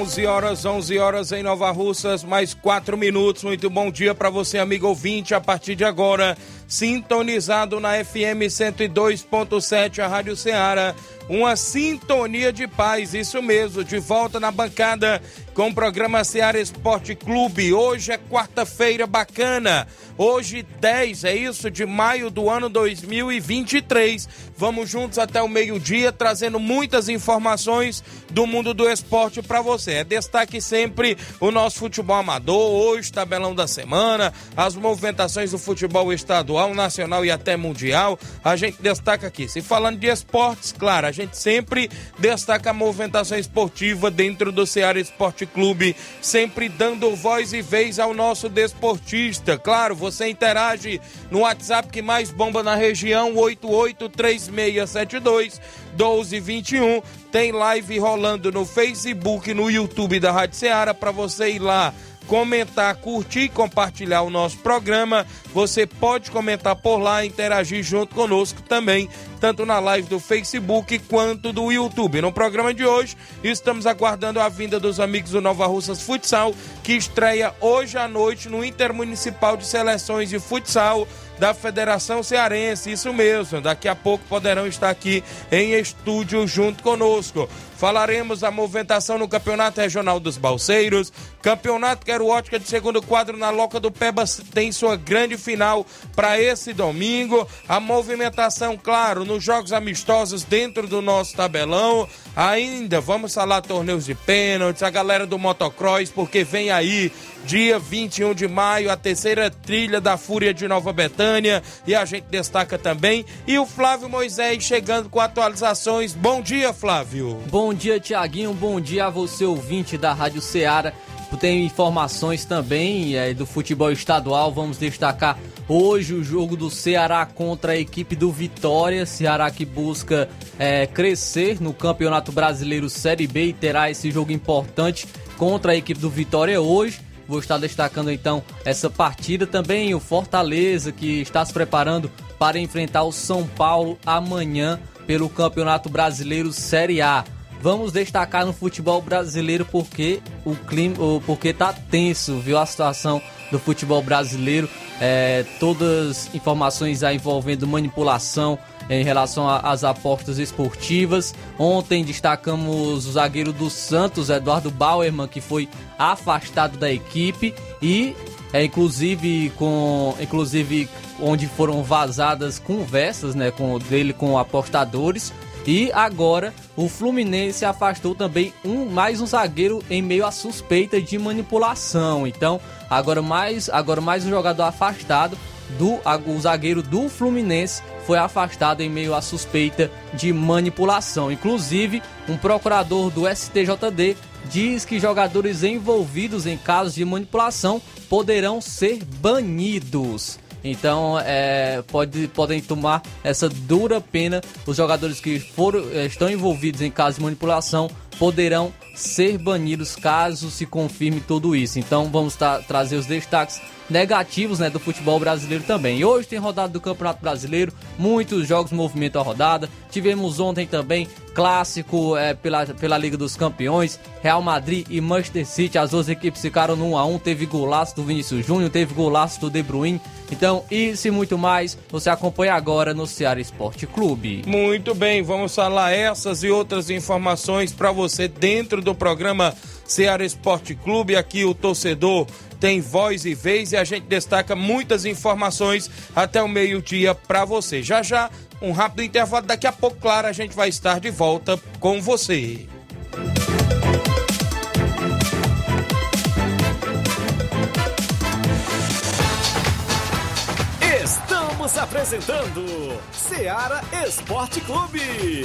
11 horas, 11 horas em Nova Russas, mais 4 minutos. Muito bom dia para você, amigo ouvinte. A partir de agora, sintonizado na FM 102.7, a Rádio Ceará. Uma sintonia de paz, isso mesmo, de volta na bancada com o programa Ceará Esporte Clube. Hoje é quarta-feira bacana. Hoje, 10, é isso, de maio do ano 2023. Vamos juntos até o meio-dia, trazendo muitas informações do mundo do esporte para você. É destaque sempre o nosso futebol amador, hoje, tabelão da semana, as movimentações do futebol estadual, nacional e até mundial. A gente destaca aqui. Se falando de esportes, claro, a gente sempre destaca a movimentação esportiva dentro do Ceará Esporte Clube, sempre dando voz e vez ao nosso desportista. Claro, você interage no WhatsApp que mais bomba na região, 883672 1221. Tem live rolando no Facebook, no YouTube da Rádio Ceará para você ir lá comentar, curtir e compartilhar o nosso programa. Você pode comentar por lá, interagir junto conosco também, tanto na live do Facebook quanto do YouTube. No programa de hoje, estamos aguardando a vinda dos amigos do Nova Russas Futsal, que estreia hoje à noite no Intermunicipal de Seleções de Futsal da Federação Cearense. Isso mesmo, daqui a pouco poderão estar aqui em estúdio junto conosco. Falaremos da movimentação no Campeonato Regional dos Balseiros. Campeonato Quero Ótica de segundo quadro na Loca do Peba tem sua grande final para esse domingo. A movimentação, claro, nos jogos amistosos dentro do nosso tabelão. Ainda vamos falar torneios de pênaltis, a galera do motocross, porque vem aí dia 21 de maio, a terceira trilha da Fúria de Nova Betânia, e a gente destaca também. E o Flávio Moisés chegando com atualizações. Bom dia, Flávio. Bom dia, Tiaguinho. Bom dia a você, ouvinte da Rádio Ceará. Tem informações também é, do futebol estadual. Vamos destacar hoje o jogo do Ceará contra a equipe do Vitória. Ceará que busca é, crescer no Campeonato Brasileiro Série B e terá esse jogo importante contra a equipe do Vitória hoje. Vou estar destacando então essa partida também o Fortaleza que está se preparando para enfrentar o São Paulo amanhã pelo Campeonato Brasileiro Série A. Vamos destacar no futebol brasileiro porque o clima, porque tá tenso, viu a situação do futebol brasileiro. É, todas informações aí envolvendo manipulação em relação às apostas esportivas. Ontem destacamos o zagueiro do Santos, Eduardo Bauerman, que foi afastado da equipe e é inclusive com inclusive onde foram vazadas conversas, né, com dele com apostadores. E agora o Fluminense afastou também um mais um zagueiro em meio à suspeita de manipulação. Então, agora mais agora mais um jogador afastado do o zagueiro do Fluminense foi afastado em meio à suspeita de manipulação. Inclusive, um procurador do STJD diz que jogadores envolvidos em casos de manipulação poderão ser banidos. Então, é, pode, podem tomar essa dura pena. Os jogadores que foram, é, estão envolvidos em casos de manipulação poderão ser banidos caso se confirme tudo isso. Então, vamos trazer os destaques negativos né, do futebol brasileiro também. E hoje tem rodada do Campeonato Brasileiro, muitos jogos movimentam a rodada. Tivemos ontem também clássico é, pela, pela Liga dos Campeões, Real Madrid e Manchester City. As duas equipes ficaram no 1 a 1 Teve golaço do Vinícius Júnior, teve golaço do De Bruyne. Então, isso e muito mais, você acompanha agora no Ceará Esporte Clube. Muito bem, vamos falar essas e outras informações para você dentro dentro do programa Ceará Esporte Clube. Aqui o torcedor tem voz e vez e a gente destaca muitas informações até o meio-dia para você. Já já, um rápido intervalo. Daqui a pouco, claro, a gente vai estar de volta com você. Estamos apresentando Ceará Esporte Clube.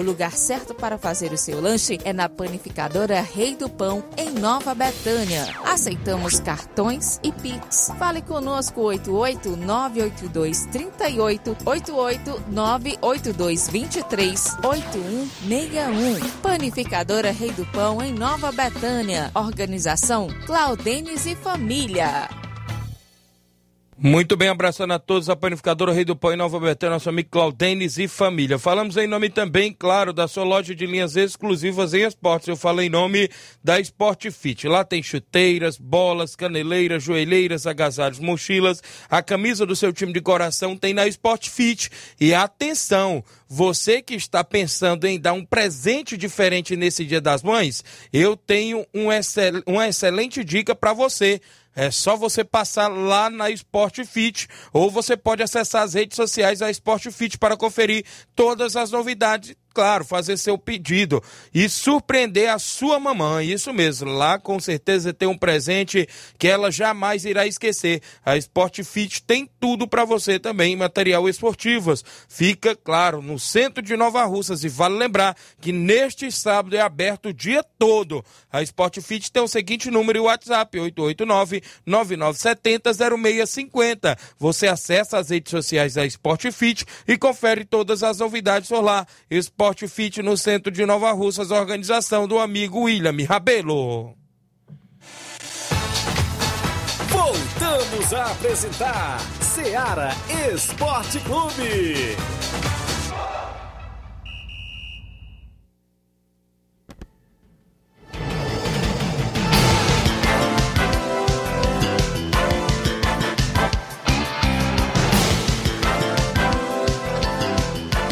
O lugar certo para fazer o seu lanche é na Panificadora Rei do Pão, em Nova Betânia. Aceitamos cartões e Pix. Fale conosco 88 982 38 88 982 23 8161. Panificadora Rei do Pão em Nova Betânia. Organização Claudenes e Família. Muito bem, abraçando a todos, a panificadora Rei do Pão em Nova Betânia, nosso amigo Claudenes e família. Falamos em nome também, claro, da sua loja de linhas exclusivas em esportes. Eu falei em nome da Sport Fit. Lá tem chuteiras, bolas, caneleiras, joelheiras, agasalhos, mochilas. A camisa do seu time de coração tem na Sport Fit. E atenção, você que está pensando em dar um presente diferente nesse Dia das Mães, eu tenho um excel, uma excelente dica para você. É só você passar lá na Sport Fit ou você pode acessar as redes sociais da Sport Fit para conferir todas as novidades claro, fazer seu pedido e surpreender a sua mamãe. Isso mesmo, lá com certeza tem um presente que ela jamais irá esquecer. A Sport Fit tem tudo para você também, material esportivos. Fica, claro, no centro de Nova Russas e vale lembrar que neste sábado é aberto o dia todo. A Sport Fit tem o seguinte número e WhatsApp: 889 9970 0650. Você acessa as redes sociais da Sport Fit e confere todas as novidades por lá. Sport Fit no centro de Nova Russas, organização do amigo William Rabelo. Voltamos a apresentar Seara Esporte Clube.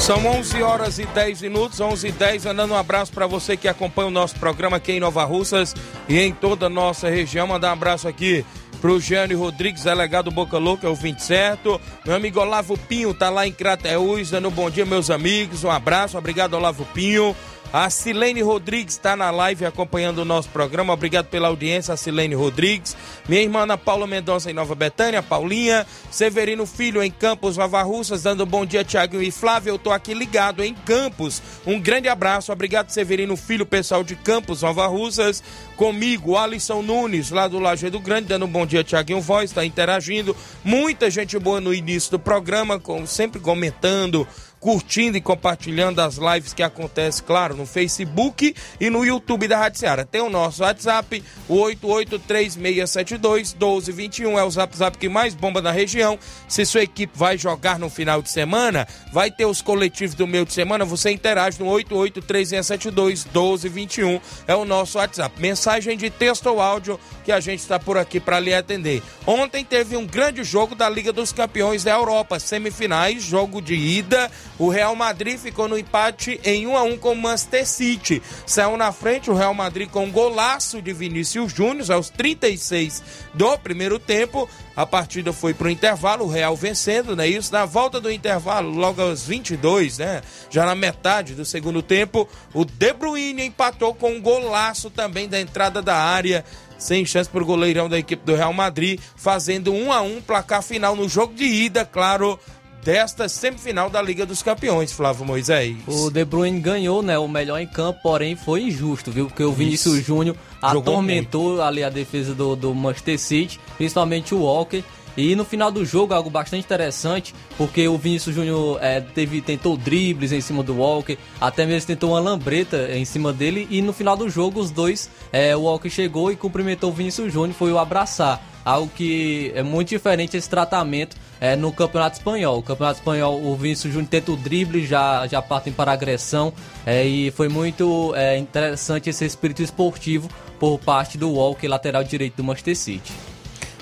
São 11 horas e 10 minutos, 11 e 10, mandando um abraço para você que acompanha o nosso programa aqui em Nova Russas e em toda a nossa região. Mandar um abraço aqui pro Jânio Rodrigues, delegado Boca Louca, é o 20 certo. Meu amigo Olavo Pinho tá lá em Crateús, dando um bom dia, meus amigos. Um abraço, obrigado, Olavo Pinho. A Silene Rodrigues está na live acompanhando o nosso programa. Obrigado pela audiência, Silene Rodrigues. Minha irmã Ana Paula Mendonça em Nova Betânia, Paulinha. Severino Filho em Campos, Nova Russas, dando bom dia, Tiago e Flávio. Eu tô aqui ligado em Campos. Um grande abraço. Obrigado, Severino Filho, pessoal de Campos, Nova Russas. Comigo, Alisson Nunes, lá do Lajeado Grande, dando bom dia, Tiaguinho Voz, está interagindo. Muita gente boa no início do programa, com, sempre comentando curtindo e compartilhando as lives que acontecem, claro, no Facebook e no YouTube da Rádio Seara. Tem o nosso WhatsApp, o 8836721221, é o zap zap que mais bomba na região. Se sua equipe vai jogar no final de semana, vai ter os coletivos do meio de semana, você interage no 8836721221, é o nosso WhatsApp. Mensagem de texto ou áudio que a gente está por aqui para lhe atender. Ontem teve um grande jogo da Liga dos Campeões da Europa, semifinais, jogo de ida o Real Madrid ficou no empate em 1 a 1 com o Manchester City. Saiu na frente o Real Madrid com um golaço de Vinícius Júnior aos 36 do primeiro tempo. A partida foi para o intervalo, o Real vencendo, né? Isso na volta do intervalo, logo aos 22, né? Já na metade do segundo tempo, o De Bruyne empatou com um golaço também da entrada da área sem chance para o goleirão da equipe do Real Madrid, fazendo 1 a 1 placar final no jogo de ida, claro, desta semifinal da Liga dos Campeões, Flávio Moisés. O De Bruyne ganhou, né, o melhor em campo, porém foi injusto, viu? Porque o Vinícius Júnior atormentou ali a defesa do, do Manchester City, principalmente o Walker. E no final do jogo, algo bastante interessante, porque o Vinícius Júnior é, teve, tentou dribles em cima do Walker, até mesmo tentou uma lambreta em cima dele, e no final do jogo, os dois, é, o Walker chegou e cumprimentou o Vinícius Júnior, foi o abraçar. algo que é muito diferente esse tratamento é, no Campeonato Espanhol. O Campeonato Espanhol, o Vinícius Júnior tenta o drible, já, já partem para a agressão é, e foi muito é, interessante esse espírito esportivo por parte do Walker, lateral direito do Manchester City.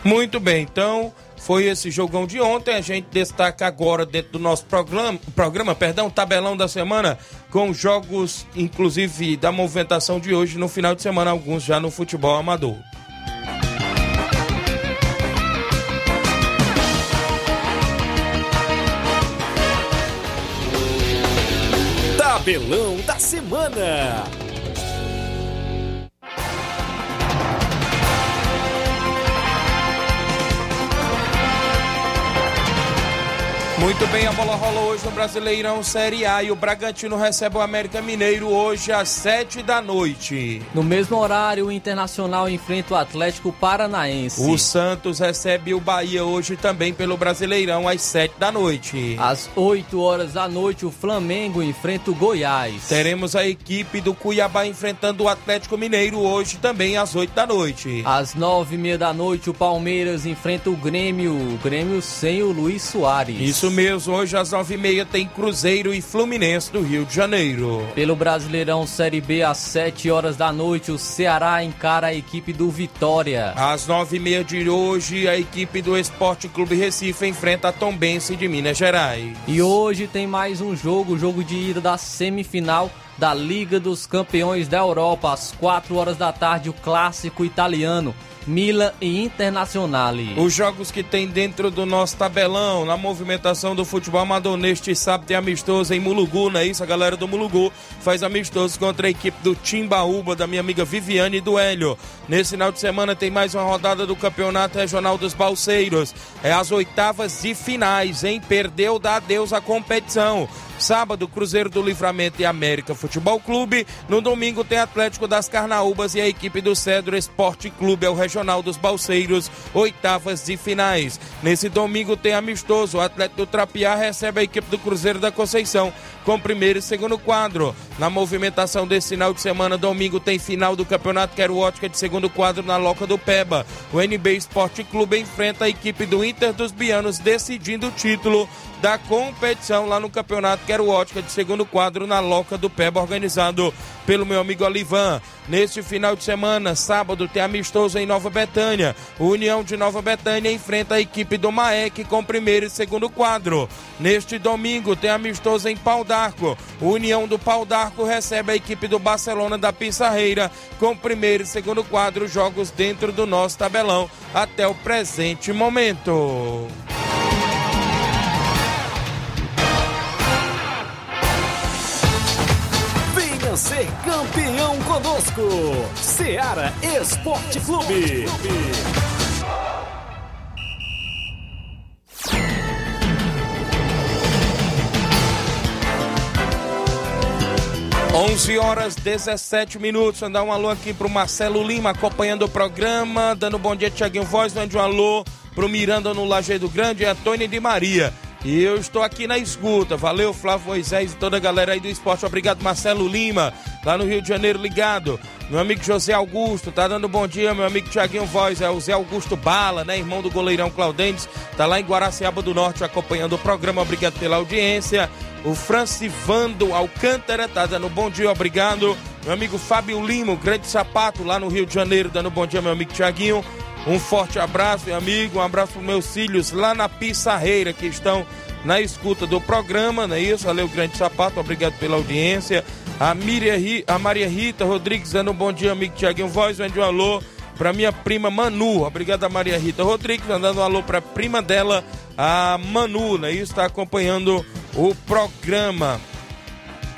Muito bem, então foi esse jogão de ontem. A gente destaca agora dentro do nosso programa, programa, perdão, tabelão da semana, com jogos, inclusive, da movimentação de hoje no final de semana, alguns já no futebol amador. Tabelão da semana. Muito bem, a bola rola hoje no Brasileirão Série A e o Bragantino recebe o América Mineiro hoje às sete da noite. No mesmo horário, o Internacional enfrenta o Atlético Paranaense. O Santos recebe o Bahia hoje também pelo Brasileirão às sete da noite. Às 8 horas da noite, o Flamengo enfrenta o Goiás. Teremos a equipe do Cuiabá enfrentando o Atlético Mineiro hoje também às oito da noite. Às nove e meia da noite, o Palmeiras enfrenta o Grêmio. O Grêmio sem o Luiz Soares. Isso mesmo, hoje às nove e meia tem Cruzeiro e Fluminense do Rio de Janeiro. Pelo Brasileirão Série B, às sete horas da noite, o Ceará encara a equipe do Vitória. Às nove e meia de hoje, a equipe do Esporte Clube Recife enfrenta a Tombense de Minas Gerais. E hoje tem mais um jogo, jogo de ida da semifinal da Liga dos Campeões da Europa, às quatro horas da tarde, o clássico italiano. Milan e Internazionale. Os jogos que tem dentro do nosso tabelão, na movimentação do futebol amador neste sábado é amistoso em Mulugu, não é isso? A galera do Mulugu faz amistoso contra a equipe do Timbaúba, da minha amiga Viviane e do Hélio. Nesse final de semana tem mais uma rodada do Campeonato Regional dos Balseiros. É as oitavas de finais, hein? Perdeu, dá adeus à competição. Sábado, Cruzeiro do Livramento e América Futebol Clube. No domingo tem Atlético das Carnaúbas e a equipe do Cedro Esporte Clube, é o Regional dos Balseiros, oitavas de finais. Nesse domingo tem amistoso, o Atlético do Trapiá recebe a equipe do Cruzeiro da Conceição com primeiro e segundo quadro. Na movimentação desse final de semana, domingo tem final do Campeonato Quero Ótica de segundo quadro na Loca do Peba. O NB Esporte Clube enfrenta a equipe do Inter dos Bianos decidindo o título da competição lá no Campeonato Quero Ótica de segundo quadro na Loca do Peba, organizado pelo meu amigo Alivan. Neste final de semana, sábado, tem amistoso em Nova Betânia. O União de Nova Betânia enfrenta a equipe do Maek com primeiro e segundo quadro. Neste domingo, tem amistoso em Pau d'Arco. O União do Pau d'Arco recebe a equipe do Barcelona da Pissarreira com primeiro e segundo quadro, jogos dentro do nosso tabelão até o presente momento. Venha ser campeão conosco, Seara Esporte Clube. 11 horas 17 minutos. Mandar um alô aqui pro Marcelo Lima acompanhando o programa, dando um bom dia, Tiaguinho Voz. Mande um alô pro Miranda no Lajeado Grande e Antônio de Maria. E eu estou aqui na escuta. Valeu, Flávio Moisés e toda a galera aí do esporte. Obrigado, Marcelo Lima, lá no Rio de Janeiro, ligado. Meu amigo José Augusto, tá dando bom dia, meu amigo Tiaguinho Voz, é o Zé Augusto Bala, né, irmão do goleirão Claudentes, tá lá em Guaraciaba do Norte acompanhando o programa, obrigado pela audiência. O Francivando Alcântara tá dando bom dia, obrigado. Meu amigo Fábio Lima, o grande sapato lá no Rio de Janeiro, dando bom dia, meu amigo Tiaguinho. Um forte abraço, meu amigo, um abraço para meus filhos lá na Pissarreira que estão na escuta do programa, não é isso? Valeu, grande sapato, obrigado pela audiência. A, Miriam, a Maria Rita Rodrigues dando um bom dia, amigo Tiaguinho Voz, vende um alô para minha prima Manu. Obrigado a Maria Rita Rodrigues, mandando um alô para prima dela, a Manu, né? Isso está acompanhando o programa.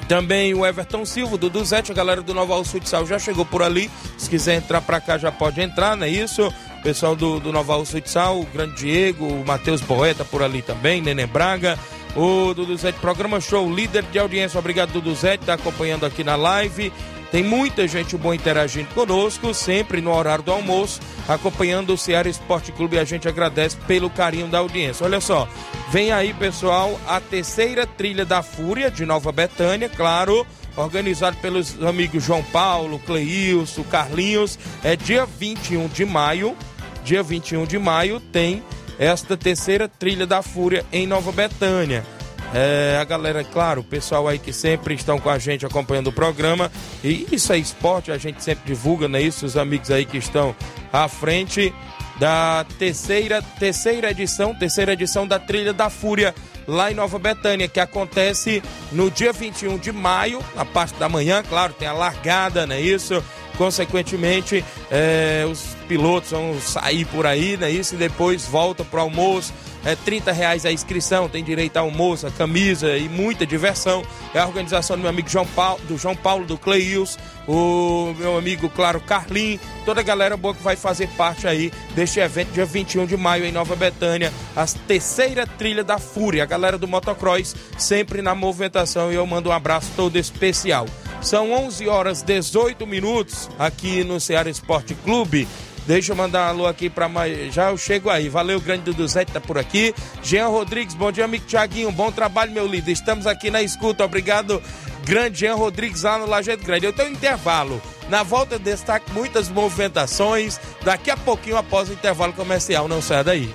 Também o Everton Silva, do Duzete, a galera do Nova Futsal já chegou por ali. Se quiser entrar para cá, já pode entrar, não é isso? Pessoal do, do Nova Futsal, o Grande Diego, o Matheus Poeta por ali também, Nenê Braga. O Duduzete Programa Show, líder de audiência. Obrigado, Duduzete, tá acompanhando aqui na live. Tem muita gente boa interagindo conosco, sempre no horário do almoço, acompanhando o Ceará Esporte Clube a gente agradece pelo carinho da audiência. Olha só, vem aí, pessoal, a terceira trilha da Fúria de Nova Betânia, claro, organizado pelos amigos João Paulo, Cleilson, Carlinhos. É dia 21 de maio dia 21 de maio, tem esta terceira trilha da Fúria em Nova Betânia. É, a galera, claro, o pessoal aí que sempre estão com a gente acompanhando o programa. E isso é esporte, a gente sempre divulga, não é isso? Os amigos aí que estão à frente da terceira, terceira edição, terceira edição da Trilha da Fúria lá em Nova Betânia, que acontece no dia 21 de maio, na parte da manhã, claro, tem a largada, não é isso? Consequentemente, é, os pilotos vão sair por aí, né? Isso e depois volta para o almoço. É 30 reais a inscrição, tem direito a almoço, a camisa e muita diversão. É a organização do meu amigo João Paulo, do João Paulo, do Cleils, o meu amigo, claro, Carlin, toda a galera boa que vai fazer parte aí deste evento dia 21 de maio em Nova Betânia, a terceira trilha da Fúria, a galera do motocross sempre na movimentação e eu mando um abraço todo especial. São 11 horas 18 minutos aqui no Ceará Esporte Clube. Deixa eu mandar um alô aqui para mais. Já eu chego aí. Valeu, grande Dudu Zé, tá por aqui. Jean Rodrigues, bom dia, amigo Tiaguinho. Bom trabalho, meu líder. Estamos aqui na escuta. Obrigado, grande Jean Rodrigues, lá no Lajeado Grande. Eu tenho um intervalo. Na volta, destaque muitas movimentações. Daqui a pouquinho, após o intervalo comercial. Não saia daí.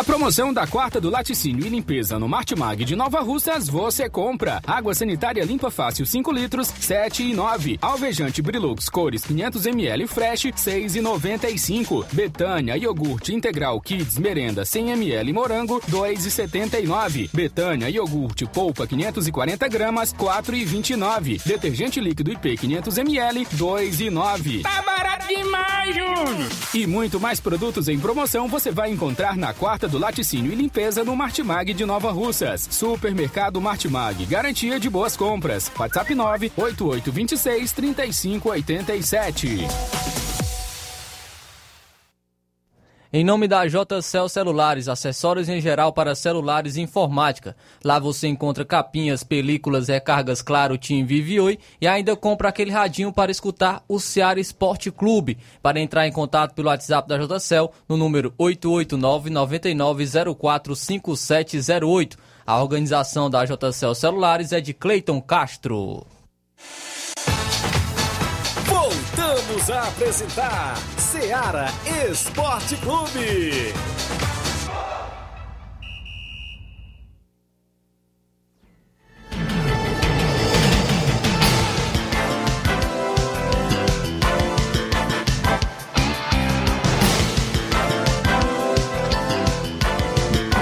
A promoção da quarta do laticínio e limpeza no Martimag de Nova Russas você compra. Água sanitária limpa fácil 5 litros, 7 e 9. Alvejante Brilux cores 500 ml fresh, 6 e 95. Betânia iogurte integral Kids merenda 100 ml morango, 2 e 79. Betânia iogurte polpa 540 gramas, 4 e 29. Detergente líquido IP 500 ml, 2 e 9. Tá barato demais, Júnior! E muito mais produtos em promoção você vai encontrar na quarta do laticínio e limpeza no Martimag de Nova Russas. Supermercado Martimag, garantia de boas compras. WhatsApp 98826 3587. Em nome da JCL Celulares, acessórios em geral para celulares e informática. Lá você encontra capinhas, películas, recargas Claro, Tim Vive Oi e ainda compra aquele radinho para escutar o Ceará Esporte Clube. Para entrar em contato pelo WhatsApp da JCL no número 889-9904-5708. A organização da JCL Celulares é de Cleiton Castro. Voltamos a apresentar Seara Esporte Clube.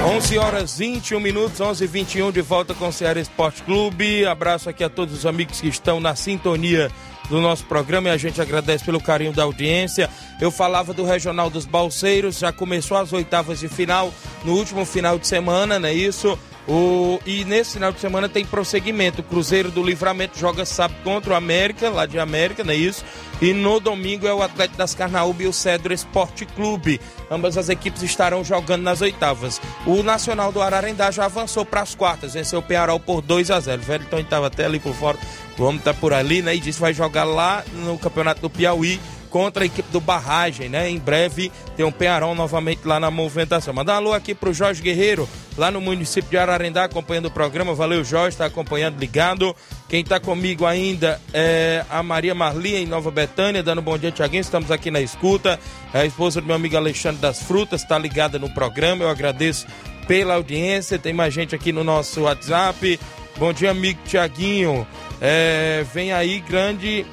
11 horas 21 minutos, 11 e 21 de volta com o Ceará Esporte Clube. Abraço aqui a todos os amigos que estão na sintonia do nosso programa e a gente agradece pelo carinho da audiência. Eu falava do Regional dos Balseiros, já começou as oitavas de final no último final de semana, não é isso? O, e nesse final de semana tem prosseguimento. O Cruzeiro do Livramento joga sábado contra o América, lá de América, não é isso? E no domingo é o Atlético das Carnaúbas e o Cedro Esporte Clube. Ambas as equipes estarão jogando nas oitavas. O Nacional do Ararendá já avançou para as quartas, venceu o Penharol por 2 a 0 O Velton estava até ali por fora, o homem está por ali, né? E disse vai jogar lá no Campeonato do Piauí contra a equipe do Barragem, né? Em breve tem um Penharol novamente lá na movimentação. Mandar um alô aqui pro Jorge Guerreiro, lá no município de Ararendá, acompanhando o programa. Valeu, Jorge, está acompanhando, ligado. Quem está comigo ainda é a Maria Marli, em Nova Betânia, dando um bom dia, Tiaguinho. Estamos aqui na escuta. É a esposa do meu amigo Alexandre das Frutas está ligada no programa. Eu agradeço pela audiência. Tem mais gente aqui no nosso WhatsApp. Bom dia, amigo Tiaguinho. É, vem aí grande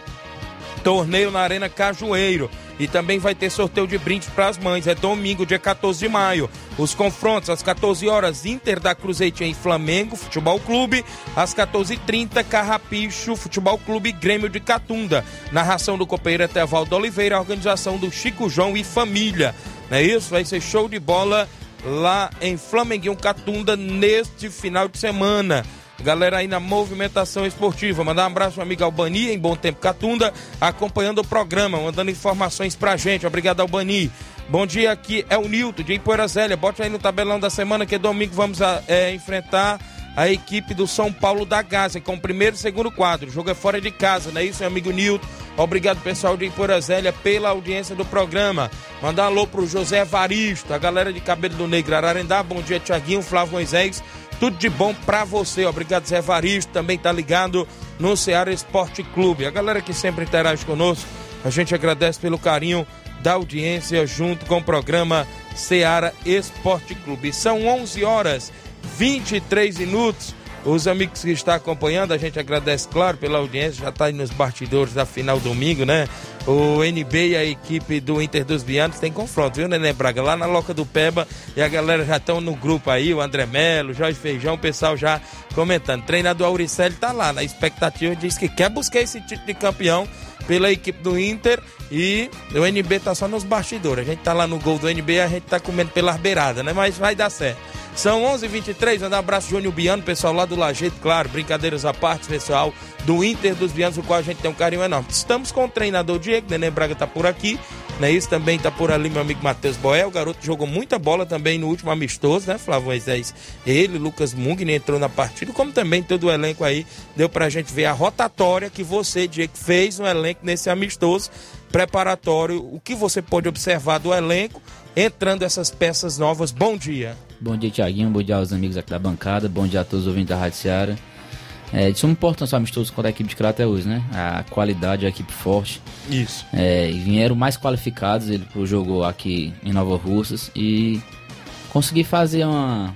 torneio na Arena Cajueiro. E também vai ter sorteio de brindes para as mães. É domingo, dia 14 de maio. Os confrontos às 14 horas, Inter da Cruzeitinha e Flamengo, Futebol Clube. Às 14h30, Carrapicho, Futebol Clube Grêmio de Catunda. Narração do companheiro Etevaldo Oliveira, organização do Chico João e família. Não é isso? Vai ser show de bola lá em Flamenguinho Catunda neste final de semana. Galera aí na movimentação esportiva. Mandar um abraço, meu amigo Albani, em Bom Tempo Catunda, acompanhando o programa, mandando informações pra gente. Obrigado, Albani. Bom dia, aqui é o Nilton de Empoeira Zélia. Bote aí no tabelão da semana que domingo vamos a, é, enfrentar a equipe do São Paulo da Gaza com o primeiro e segundo quadro. O jogo é fora de casa, não é isso, meu amigo Nilton? Obrigado, pessoal de Iporazélia, pela audiência do programa. Mandar alô pro José Evaristo, a galera de Cabelo do Negro Ararendá. Bom dia, Tiaguinho, Flávio Moisés. Tudo de bom pra você. Obrigado, Zé Evaristo. Também tá ligado no Ceará Esporte Clube. A galera que sempre interage conosco, a gente agradece pelo carinho da audiência junto com o programa Ceará Esporte Clube. São 11 horas 23 minutos. Os amigos que estão acompanhando, a gente agradece, claro, pela audiência, já está aí nos bastidores da final domingo, né? O NB e a equipe do Inter dos Bianos tem confronto, viu, Nenê Braga? Lá na Loca do Peba e a galera já estão no grupo aí, o André Melo, Jorge Feijão, o pessoal já comentando. O treinador Auricelli tá lá, na expectativa, diz que quer buscar esse título de campeão pela equipe do Inter e o NB tá só nos bastidores. A gente tá lá no gol do NB, a gente tá comendo pela beirada, né? Mas vai dar certo. São 11 h 23 mandar um abraço Júnior Biano, pessoal lá do Lajeito, claro, brincadeiras à parte, pessoal do Inter dos Bianos, o qual a gente tem um carinho enorme. Estamos com o treinador Diego, Nenê Braga tá por aqui, né? Isso também tá por ali meu amigo Matheus Boel, o garoto jogou muita bola também no último amistoso, né? Flávio Moisés, ele, Lucas Mung, entrou na partida, como também todo o elenco aí, deu pra gente ver a rotatória que você, Diego, fez no elenco nesse amistoso preparatório, o que você pode observar do elenco entrando essas peças novas. Bom dia. Bom dia, Tiaguinho. Bom dia aos amigos aqui da bancada. Bom dia a todos os ouvintes da Rádio Seara. É, de suma importância amistoso contra a equipe de Crateus, né? A qualidade, a equipe forte. Isso. É, vieram mais qualificados, ele jogou aqui em Nova Russas e consegui fazer uma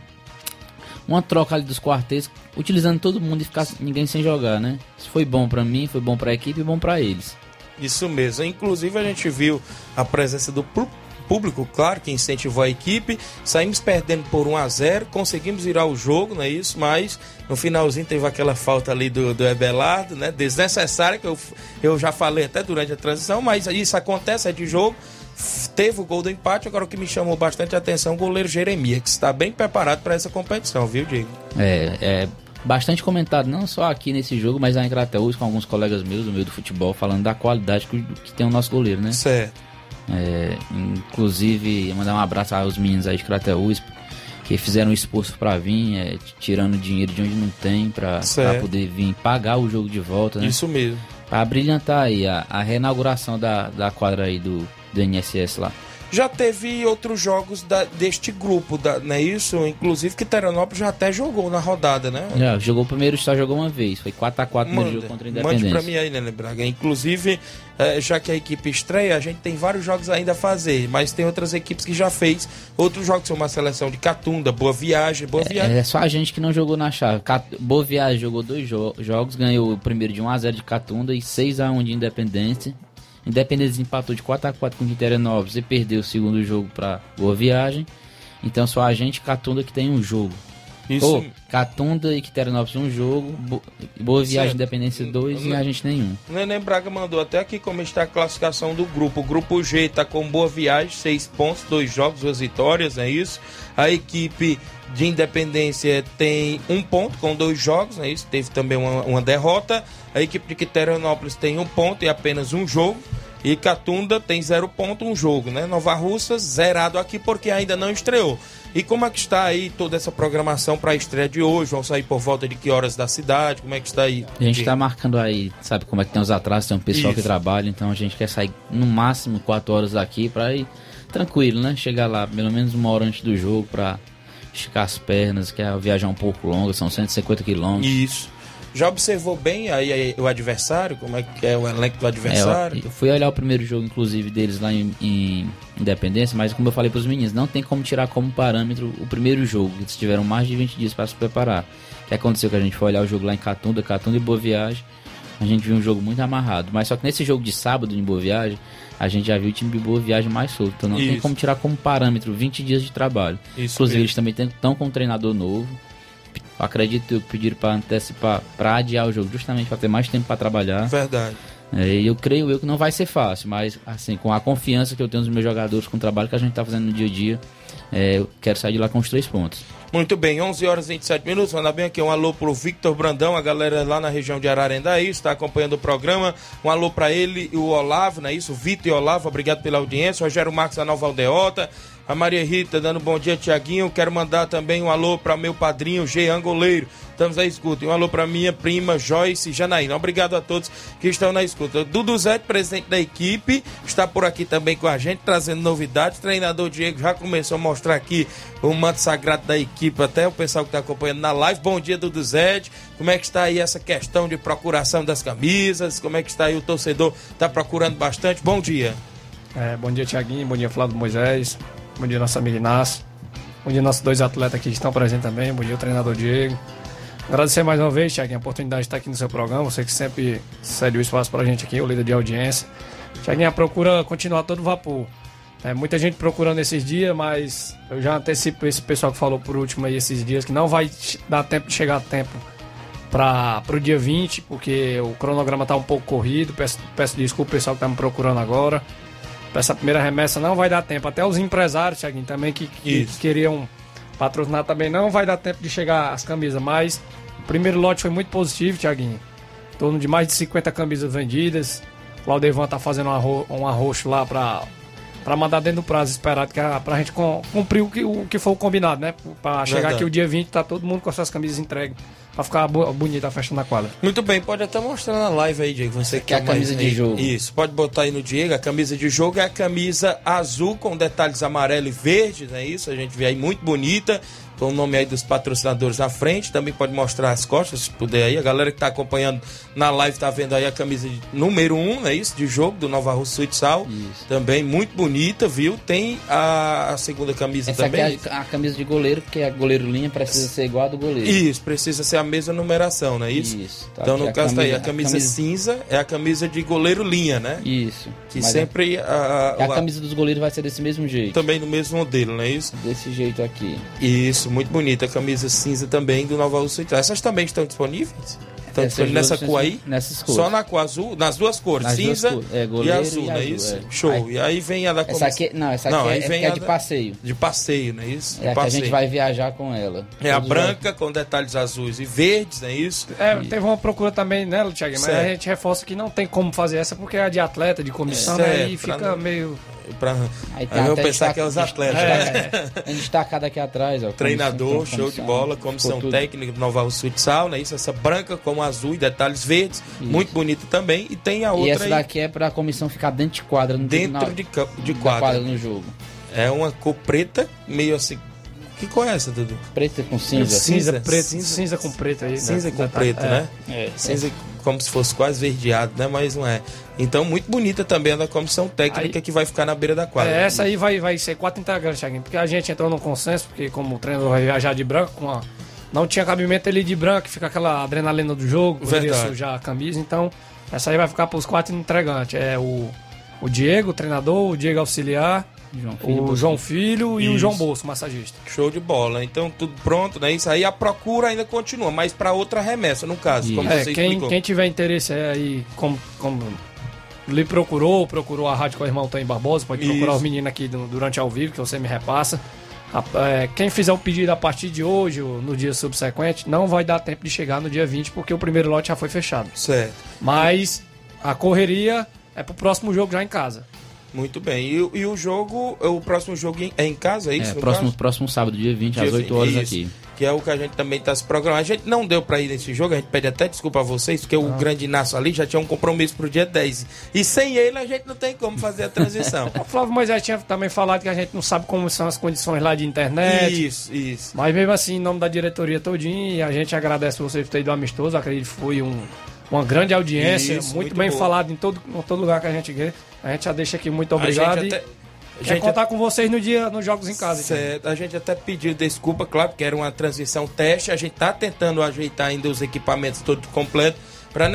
uma troca ali dos quartéis, utilizando todo mundo e ficar ninguém sem jogar, né? Isso foi bom para mim, foi bom para a equipe e bom para eles. Isso mesmo. Inclusive a gente viu a presença do público, claro, que incentivou a equipe. Saímos perdendo por 1 a 0 conseguimos virar o jogo, não é isso? Mas no finalzinho teve aquela falta ali do, do Ebelardo, né? Desnecessária, que eu, eu já falei até durante a transição, mas isso acontece, é de jogo. Teve o gol do empate, agora o que me chamou bastante atenção, o goleiro Jeremias, que está bem preparado para essa competição, viu, Diego? É, é bastante comentado, não só aqui nesse jogo, mas lá em Crateús, com alguns colegas meus do meio do futebol, falando da qualidade que, que tem o nosso goleiro, né? Certo. É, inclusive, mandar um abraço aos meninos aí de Crateús, que fizeram um esforço para vir, é, tirando dinheiro de onde não tem, para poder vir pagar o jogo de volta, né? Isso mesmo. Para brilhantar aí a, a reinauguração da, da quadra aí do, do NSS lá. Já teve outros jogos da, deste grupo, da, não é isso? Inclusive que Teranópolis já até jogou na rodada, né? Já, jogou o primeiro, só jogou uma vez. Foi 4x4 no jogo contra o Independência. Mande pra mim aí, né, Braga? Inclusive, é, já que a equipe estreia, a gente tem vários jogos ainda a fazer, mas tem outras equipes que já fez. Outros jogos são uma seleção de Catunda, Boa Viagem, Boa é, Viagem. É, é só a gente que não jogou na chave. Cat... Boa Viagem jogou dois jo jogos, ganhou o primeiro de 1x0 de Catunda e 6x1 de Independência. Independente empatou de 4 a 4 com o Vitórianópolis e perdeu o segundo jogo para Boa Viagem. Então só a gente Catunda que tem um jogo. Isso. Catunda e Quiterianópolis um jogo, Boa Viagem certo. Independência 2 e a gente nenhum. O Neném Braga mandou até aqui como está a classificação do grupo. O grupo G está com Boa Viagem, 6 pontos, 2 jogos, 2 vitórias, é isso. A equipe de Independência tem um ponto com dois jogos, é isso. Teve também uma, uma derrota. A equipe de Quiterianópolis tem um ponto e apenas um jogo. E Catunda tem zero ponto, um jogo, né? Nova Russa zerado aqui porque ainda não estreou. E como é que está aí toda essa programação para a estreia de hoje? Vão sair por volta de que horas da cidade? Como é que está aí? A gente está marcando aí, sabe como é que tem os atrasos, tem um pessoal Isso. que trabalha, então a gente quer sair no máximo quatro horas daqui para ir tranquilo, né? Chegar lá pelo menos uma hora antes do jogo para esticar as pernas, que é viajar um pouco longa, são 150 quilômetros. Isso. Já observou bem aí, aí, o adversário? Como é que é o elenco do adversário? É, eu fui olhar o primeiro jogo, inclusive, deles lá em, em Independência, mas como eu falei para os meninos, não tem como tirar como parâmetro o primeiro jogo. Eles tiveram mais de 20 dias para se preparar. O que aconteceu que a gente foi olhar o jogo lá em Catunda, Catunda e Boa Viagem. A gente viu um jogo muito amarrado. Mas só que nesse jogo de sábado em Boa Viagem, a gente já viu o time de Boa Viagem mais solto. Então não Isso. tem como tirar como parâmetro 20 dias de trabalho. Isso Inclusive, eles também estão com um treinador novo acredito que pediram para antecipar, para adiar o jogo, justamente para ter mais tempo para trabalhar. Verdade. É, e eu creio eu que não vai ser fácil, mas assim, com a confiança que eu tenho nos meus jogadores, com o trabalho que a gente está fazendo no dia a dia, é, eu quero sair de lá com os três pontos. Muito bem, 11 horas e 27 minutos. Mandar bem aqui um alô pro Victor Brandão, a galera lá na região de Ararendá, está acompanhando o programa. Um alô para ele e o Olavo, não é isso? Vitor e Olavo, obrigado pela audiência. Rogério Marcos da Nova Aldeota, A Maria Rita dando bom dia, Tiaguinho. Quero mandar também um alô para meu padrinho, Jean Goleiro. Estamos à escuta. E um alô para minha prima Joyce Janaína. Obrigado a todos que estão na escuta. Dudu Zé, presidente da equipe, está por aqui também com a gente, trazendo novidades. Treinador Diego já começou a mostrar aqui o manto sagrado da equipe, até o pessoal que está acompanhando na live. Bom dia, Dudu Zé. Como é que está aí essa questão de procuração das camisas? Como é que está aí o torcedor? Está procurando bastante? Bom dia. É, bom dia, Tiaguinho. Bom dia, Flávio Moisés. Bom dia, nosso amigo Inácio. Bom dia, nossos dois atletas que estão presentes também. Bom dia, o treinador Diego. Agradecer mais uma vez, Tiaguinho, a oportunidade de estar aqui no seu programa. Você que sempre cede o espaço para a gente aqui, o líder de audiência. Tiaguinho, a procura continuar todo vapor. É, muita gente procurando esses dias, mas eu já antecipo esse pessoal que falou por último aí esses dias que não vai dar tempo de chegar a tempo para o dia 20, porque o cronograma está um pouco corrido. Peço, peço desculpa pessoal que está me procurando agora. Para essa primeira remessa não vai dar tempo. Até os empresários, Tiaguinho, também que, que queriam patrocinar também não vai dar tempo de chegar as camisas, mas o primeiro lote foi muito positivo, Tiaguinho. Em torno de mais de 50 camisas vendidas. O Claudevan tá fazendo um, arro um arroxo lá para para mandar dentro do prazo esperado, que é pra gente cumprir o que, o que foi o combinado, né? Para chegar aqui o dia 20, tá todo mundo com as suas camisas entregues. Pra ficar bonita a festa na quadra. Muito bem, pode até mostrar na live aí, Diego. Você que é a camisa de jogo. Isso, pode botar aí no Diego. A camisa de jogo é a camisa azul com detalhes amarelo e verde, não é isso? A gente vê aí muito bonita com o nome aí dos patrocinadores na frente. Também pode mostrar as costas, se puder aí. A galera que está acompanhando na live está vendo aí a camisa número 1, um, é isso? De jogo do Nova Rússia. Isso. Também muito bonita, viu? Tem a, a segunda camisa Essa também. Aqui é a, a, camisa de goleiro, porque a goleiro linha precisa ser igual a do goleiro. Isso, precisa ser a mesma numeração, não é isso? Isso. Tá então, no caso, camisa, tá aí, a camisa, a camisa, cinza é a camisa de goleiro linha, né? Isso. Que sempre. É, a, a, a camisa dos goleiros vai ser desse mesmo jeito. Também no mesmo modelo, não é isso? Desse jeito aqui. Isso, muito bonita. A camisa cinza também do Nova Rússia Essas também estão disponíveis? Disponíveis nessa cor aí? Nessas cores. Só na cor azul? Nas duas cores, nas cinza duas cores. É, e azul, não é isso? É. Show. Aí, e aí vem a da comissão. Essa aqui, não, essa aqui não, é, vem é, de passeio. De passeio, não é isso? É a que a gente vai viajar com ela. É a branca com detalhes azuis e verdes, não é isso? É, teve uma procura também nela, Thiago, mas a gente reforça que não tem como fazer essa porque é de atleta, de comissão, é, né? E fica não... meio Pra, aí tá, eu pensar que é os atletas. É, é. destacado aqui atrás. Ó, Treinador, comissão, show de bola, comissão técnica do Nova Rússia Futsal, né? Isso, essa branca com azul e detalhes verdes, Isso. muito bonito também. E tem a outra. E essa aí, daqui é pra comissão ficar dentro de quadra. No dentro de, campo, de quadra. quadra no jogo. É uma cor preta, meio assim. Que cor é essa, Dudu? Preta com cinza. Cinza, cinza, preto, cinza, cinza com preto aí. Cinza né? com preto, é. né? É. Cinza como se fosse quase verdeado, né? Mas não é. Então, muito bonita também a da comissão técnica aí, que vai ficar na beira da quadra. É, essa aí vai, vai ser quatro integrantes, Thiaguinho, porque a gente entrou no consenso, porque como o treinador vai viajar de branco, com a, não tinha cabimento ele de branco, fica aquela adrenalina do jogo, poderia sujar a camisa, então essa aí vai ficar para os quatro entregantes. É o, o Diego, o treinador, o Diego auxiliar, João Filho, o João Filho e Isso. o João Bolso, massagista. Show de bola. Então tudo pronto, né? Isso aí a procura ainda continua, mas para outra remessa, no caso, como é, você quem, quem tiver interesse aí, como, como lhe procurou, procurou a rádio com o irmão Tony Barbosa, pode Isso. procurar os meninos aqui durante ao vivo, que você me repassa. É, quem fizer o pedido a partir de hoje ou no dia subsequente, não vai dar tempo de chegar no dia 20, porque o primeiro lote já foi fechado. Certo. Mas a correria é pro próximo jogo já em casa. Muito bem. E, e, o jogo, o próximo jogo é em casa, é isso? É, próximo, próximo sábado, dia 20, dia às 8 horas isso, aqui. Que é o que a gente também está se programando. A gente não deu para ir nesse jogo, a gente pede até desculpa a vocês, porque ah. o grande Inácio ali já tinha um compromisso pro dia 10. E sem ele a gente não tem como fazer a transição. o Flávio Moisés tinha também falado que a gente não sabe como são as condições lá de internet. Isso, isso. Mas mesmo assim, em nome da diretoria todinha, a gente agradece vocês por ter ido amistoso. Acredito que foi um uma grande audiência, Isso, muito, muito, bem boa. falado em todo, em todo lugar que a gente vê. A gente já deixa aqui muito obrigado. A gente até... Gente contar com vocês no dia nos jogos em casa. Certo. Então. A gente até pediu desculpa, claro, porque era uma transmissão teste. A gente está tentando ajeitar ainda os equipamentos todos completos para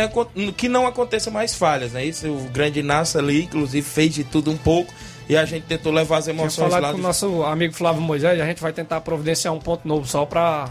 que não aconteça mais falhas, né? Isso o grande Nassa ali, inclusive, fez de tudo um pouco e a gente tentou levar as emoções lá. com o nosso amigo Flávio Moisés, a gente vai tentar providenciar um ponto novo só para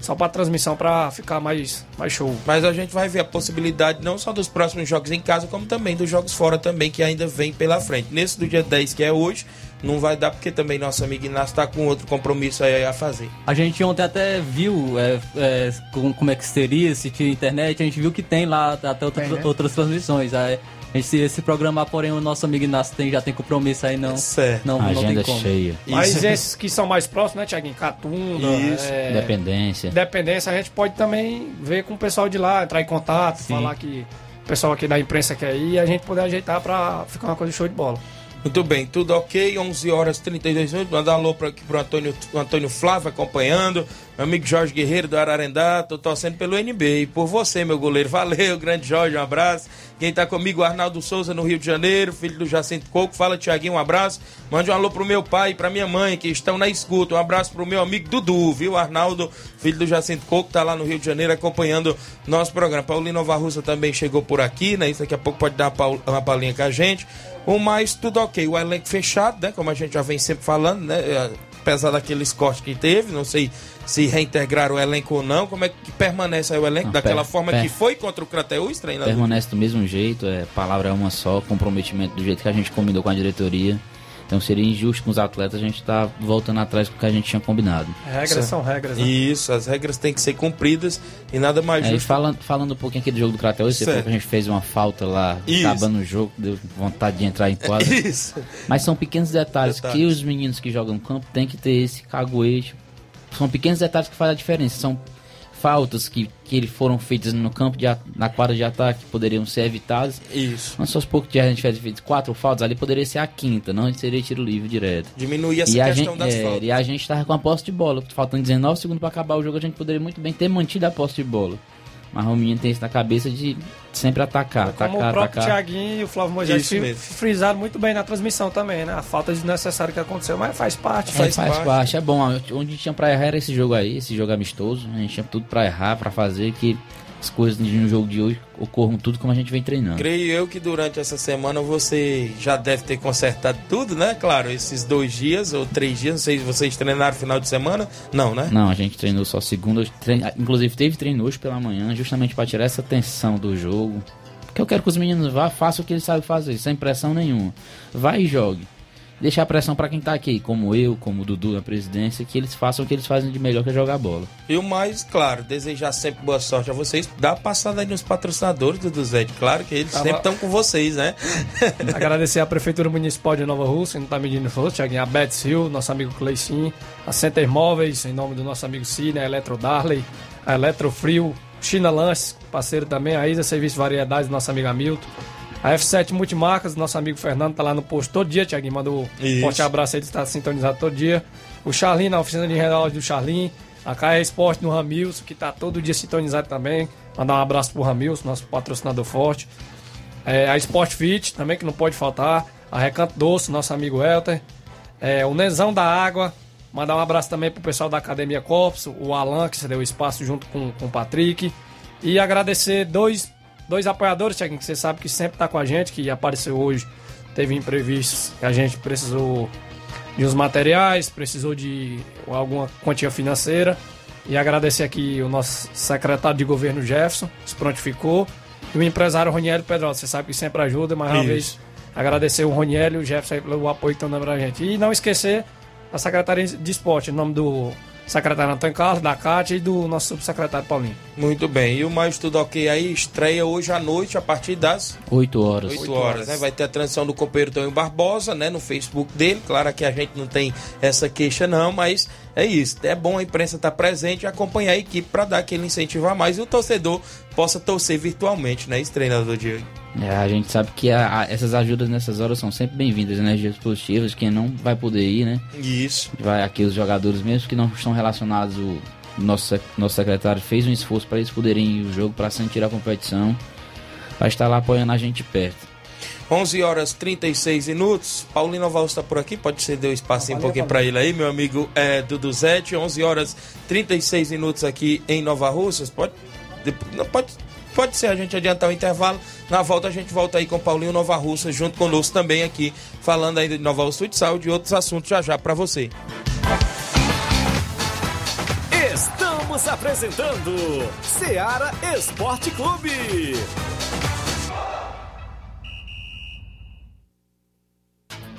só para transmissão para ficar mais mais show. Mas a gente vai ver a possibilidade não só dos próximos jogos em casa, como também dos jogos fora também que ainda vem pela frente. Nesse do dia 10 que é hoje, não vai dar porque também nosso amigo Inácio está com outro compromisso aí a fazer. A gente ontem até viu é, é, como é que seria, se tinha internet, a gente viu que tem lá até outra, tem, né? outras transmissões. Aí, esse, esse programa, porém, o nosso amigo Inácio tem, já tem compromisso aí, não. Certo. Não, agenda não cheia. Mas Isso. esses que são mais próximos, né, Tiaguinho? Catunda, é... Dependência. Dependência, a gente pode também ver com o pessoal de lá, entrar em contato, Sim. falar que o pessoal aqui da imprensa quer ir e a gente poder ajeitar para ficar uma coisa show de bola. Muito bem, tudo ok, 11 horas 32 minutos. Mandar um alô para aqui pro Antônio, Antônio Flávio acompanhando. Meu amigo Jorge Guerreiro do Ararendá, tô torcendo pelo NB. E por você, meu goleiro. Valeu, grande Jorge, um abraço. Quem tá comigo, Arnaldo Souza, no Rio de Janeiro, filho do Jacinto Coco. Fala, Tiaguinho, um abraço. Mande um alô pro meu pai e pra minha mãe, que estão na escuta. Um abraço pro meu amigo Dudu, viu? Arnaldo, filho do Jacinto Coco, tá lá no Rio de Janeiro acompanhando nosso programa. Paulinho Nova Russa também chegou por aqui, né? Isso daqui a pouco pode dar uma palhinha com a gente. O mais, tudo ok. O elenco fechado, né? Como a gente já vem sempre falando, né? É, apesar daqueles cortes que teve, não sei se reintegrar o elenco ou não. Como é que permanece aí o elenco? Não, Daquela per, forma per, que foi contra o Crateus, treinador? Permanece do mesmo jeito, é palavra é uma só, comprometimento do jeito que a gente combinou com a diretoria. Então seria injusto com os atletas a gente estar tá voltando atrás com o que a gente tinha combinado. Regras certo. são regras, né? Isso, as regras têm que ser cumpridas e nada mais é, justo. Falando, falando um pouquinho aqui do jogo do Crateus, você falou que a gente fez uma falta lá, Isso. acabando o jogo, deu vontade de entrar em quadra. Isso. Mas são pequenos detalhes, detalhes, que os meninos que jogam no campo têm que ter esse caguete. São pequenos detalhes que fazem a diferença. São faltas que, que foram feitas no campo, de, na quadra de ataque, poderiam ser evitadas. Isso. Mas só pouco que a gente tivesse feito quatro faltas, ali poderia ser a quinta, não seria tiro livre direto. Diminuir essa e questão gente, das é, faltas. E a gente estava com a posse de bola, faltando 19 segundos para acabar o jogo, a gente poderia muito bem ter mantido a posse de bola. Mas o menino tem isso na cabeça de sempre atacar, atacar, Como o próprio atacar. Thiaguinho e o Flávio Moisés frisaram muito bem na transmissão também, né? A falta desnecessária que aconteceu, mas faz parte. Faz, é, faz parte. parte. é bom. Onde tinha pra errar era esse jogo aí, esse jogo amistoso. A gente tinha tudo pra errar, pra fazer que as coisas no jogo de hoje ocorram tudo como a gente vem treinando. Creio eu que durante essa semana você já deve ter consertado tudo, né? Claro, esses dois dias ou três dias, não sei se vocês treinaram final de semana. Não, né? Não, a gente treinou só segunda. Trein... Inclusive teve treino hoje pela manhã, justamente para tirar essa tensão do jogo. Porque eu quero que os meninos vá, façam o que eles sabem fazer, sem pressão nenhuma. Vai e jogue deixar a pressão para quem tá aqui, como eu, como o Dudu na presidência, que eles façam o que eles fazem de melhor que é jogar bola. E o mais, claro, desejar sempre boa sorte a vocês. Dá uma passada aí nos patrocinadores do Zé, claro que eles sempre estão com vocês, né? Agradecer à Prefeitura Municipal de Nova Rússia, não tá medindo força, Thiaguinho, a Betts Hill, nosso amigo Cleicin, a Center Móveis, em nome do nosso amigo Cine, a Eletro Darley, a Eletro Frio, China Lanches, parceiro também, a Isa Serviço Variedades, nosso amigo Hamilton. A F7 Multimarcas, nosso amigo Fernando tá lá no posto todo dia, Tiaguinho. Mandou um forte abraço aí, ele está sintonizado todo dia. O Charlin, na oficina de relógio do Charlin. A Caia Esporte no Ramilson, que tá todo dia sintonizado também. Mandar um abraço pro Ramilson, nosso patrocinador forte. É, a Sport Fit, também, que não pode faltar. A Recanto Doce, nosso amigo Elter. É, o Nezão da Água. Mandar um abraço também pro pessoal da Academia Corpus, o Alan, que cedeu espaço junto com, com o Patrick. E agradecer dois dois apoiadores, Tiaguinho, que você sabe que sempre tá com a gente, que apareceu hoje, teve imprevistos, que a gente precisou de uns materiais, precisou de alguma quantia financeira. E agradecer aqui o nosso secretário de governo Jefferson, que se prontificou, e o empresário Roniel Pedro, você sabe que sempre ajuda, mais uma Isso. vez agradecer o Roniel e o Jefferson pelo apoio que estão dando pra gente. E não esquecer a Secretaria de Esporte, em nome do secretário Antônio Carlos, da Cátia e do nosso subsecretário Paulinho. Muito bem. E o Mais Tudo Ok aí estreia hoje à noite a partir das 8 horas. 8 horas, né? Vai ter a transição do companheiro Tonho Barbosa, né? No Facebook dele. Claro que a gente não tem essa queixa não, mas é isso. É bom a imprensa estar presente e acompanhar a equipe para dar aquele incentivo a mais e o torcedor possa torcer virtualmente, né? Esse treinador Diego. É, a gente sabe que a, a, essas ajudas nessas horas são sempre bem-vindas, energias positivas. Quem não vai poder ir, né? Isso. Vai aqui os jogadores mesmo que não estão relacionados. O nosso, nosso secretário fez um esforço para eles poderem ir ao jogo, para sentir a competição, para estar lá apoiando a gente perto. 11 horas 36 minutos. Paulinho Noval está por aqui. Pode ceder o espaço um pouquinho para ele aí, meu amigo é, Dudu Zete. 11 horas 36 minutos aqui em Nova Russas. Pode, pode Pode ser a gente adiantar o intervalo. Na volta a gente volta aí com Paulinho Nova Russa junto conosco também aqui, falando ainda de Nova Russa Futsal e de outros assuntos já já para você. Estamos apresentando Seara Esporte Clube.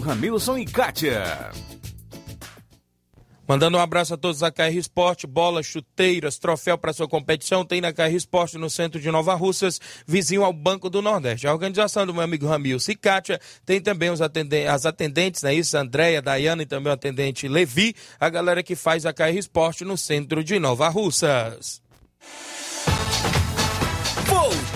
Ramilson e Kátia. Mandando um abraço a todos da KR Esporte, bolas, chuteiras, troféu para sua competição, tem na KR Esporte no centro de Nova Russas, vizinho ao Banco do Nordeste. A organização do meu amigo Ramil Cicatia, tem também os atendentes, as atendentes, né, isso, Andréia, Dayana e também o atendente Levi, a galera que faz a KR Esporte no centro de Nova Russas.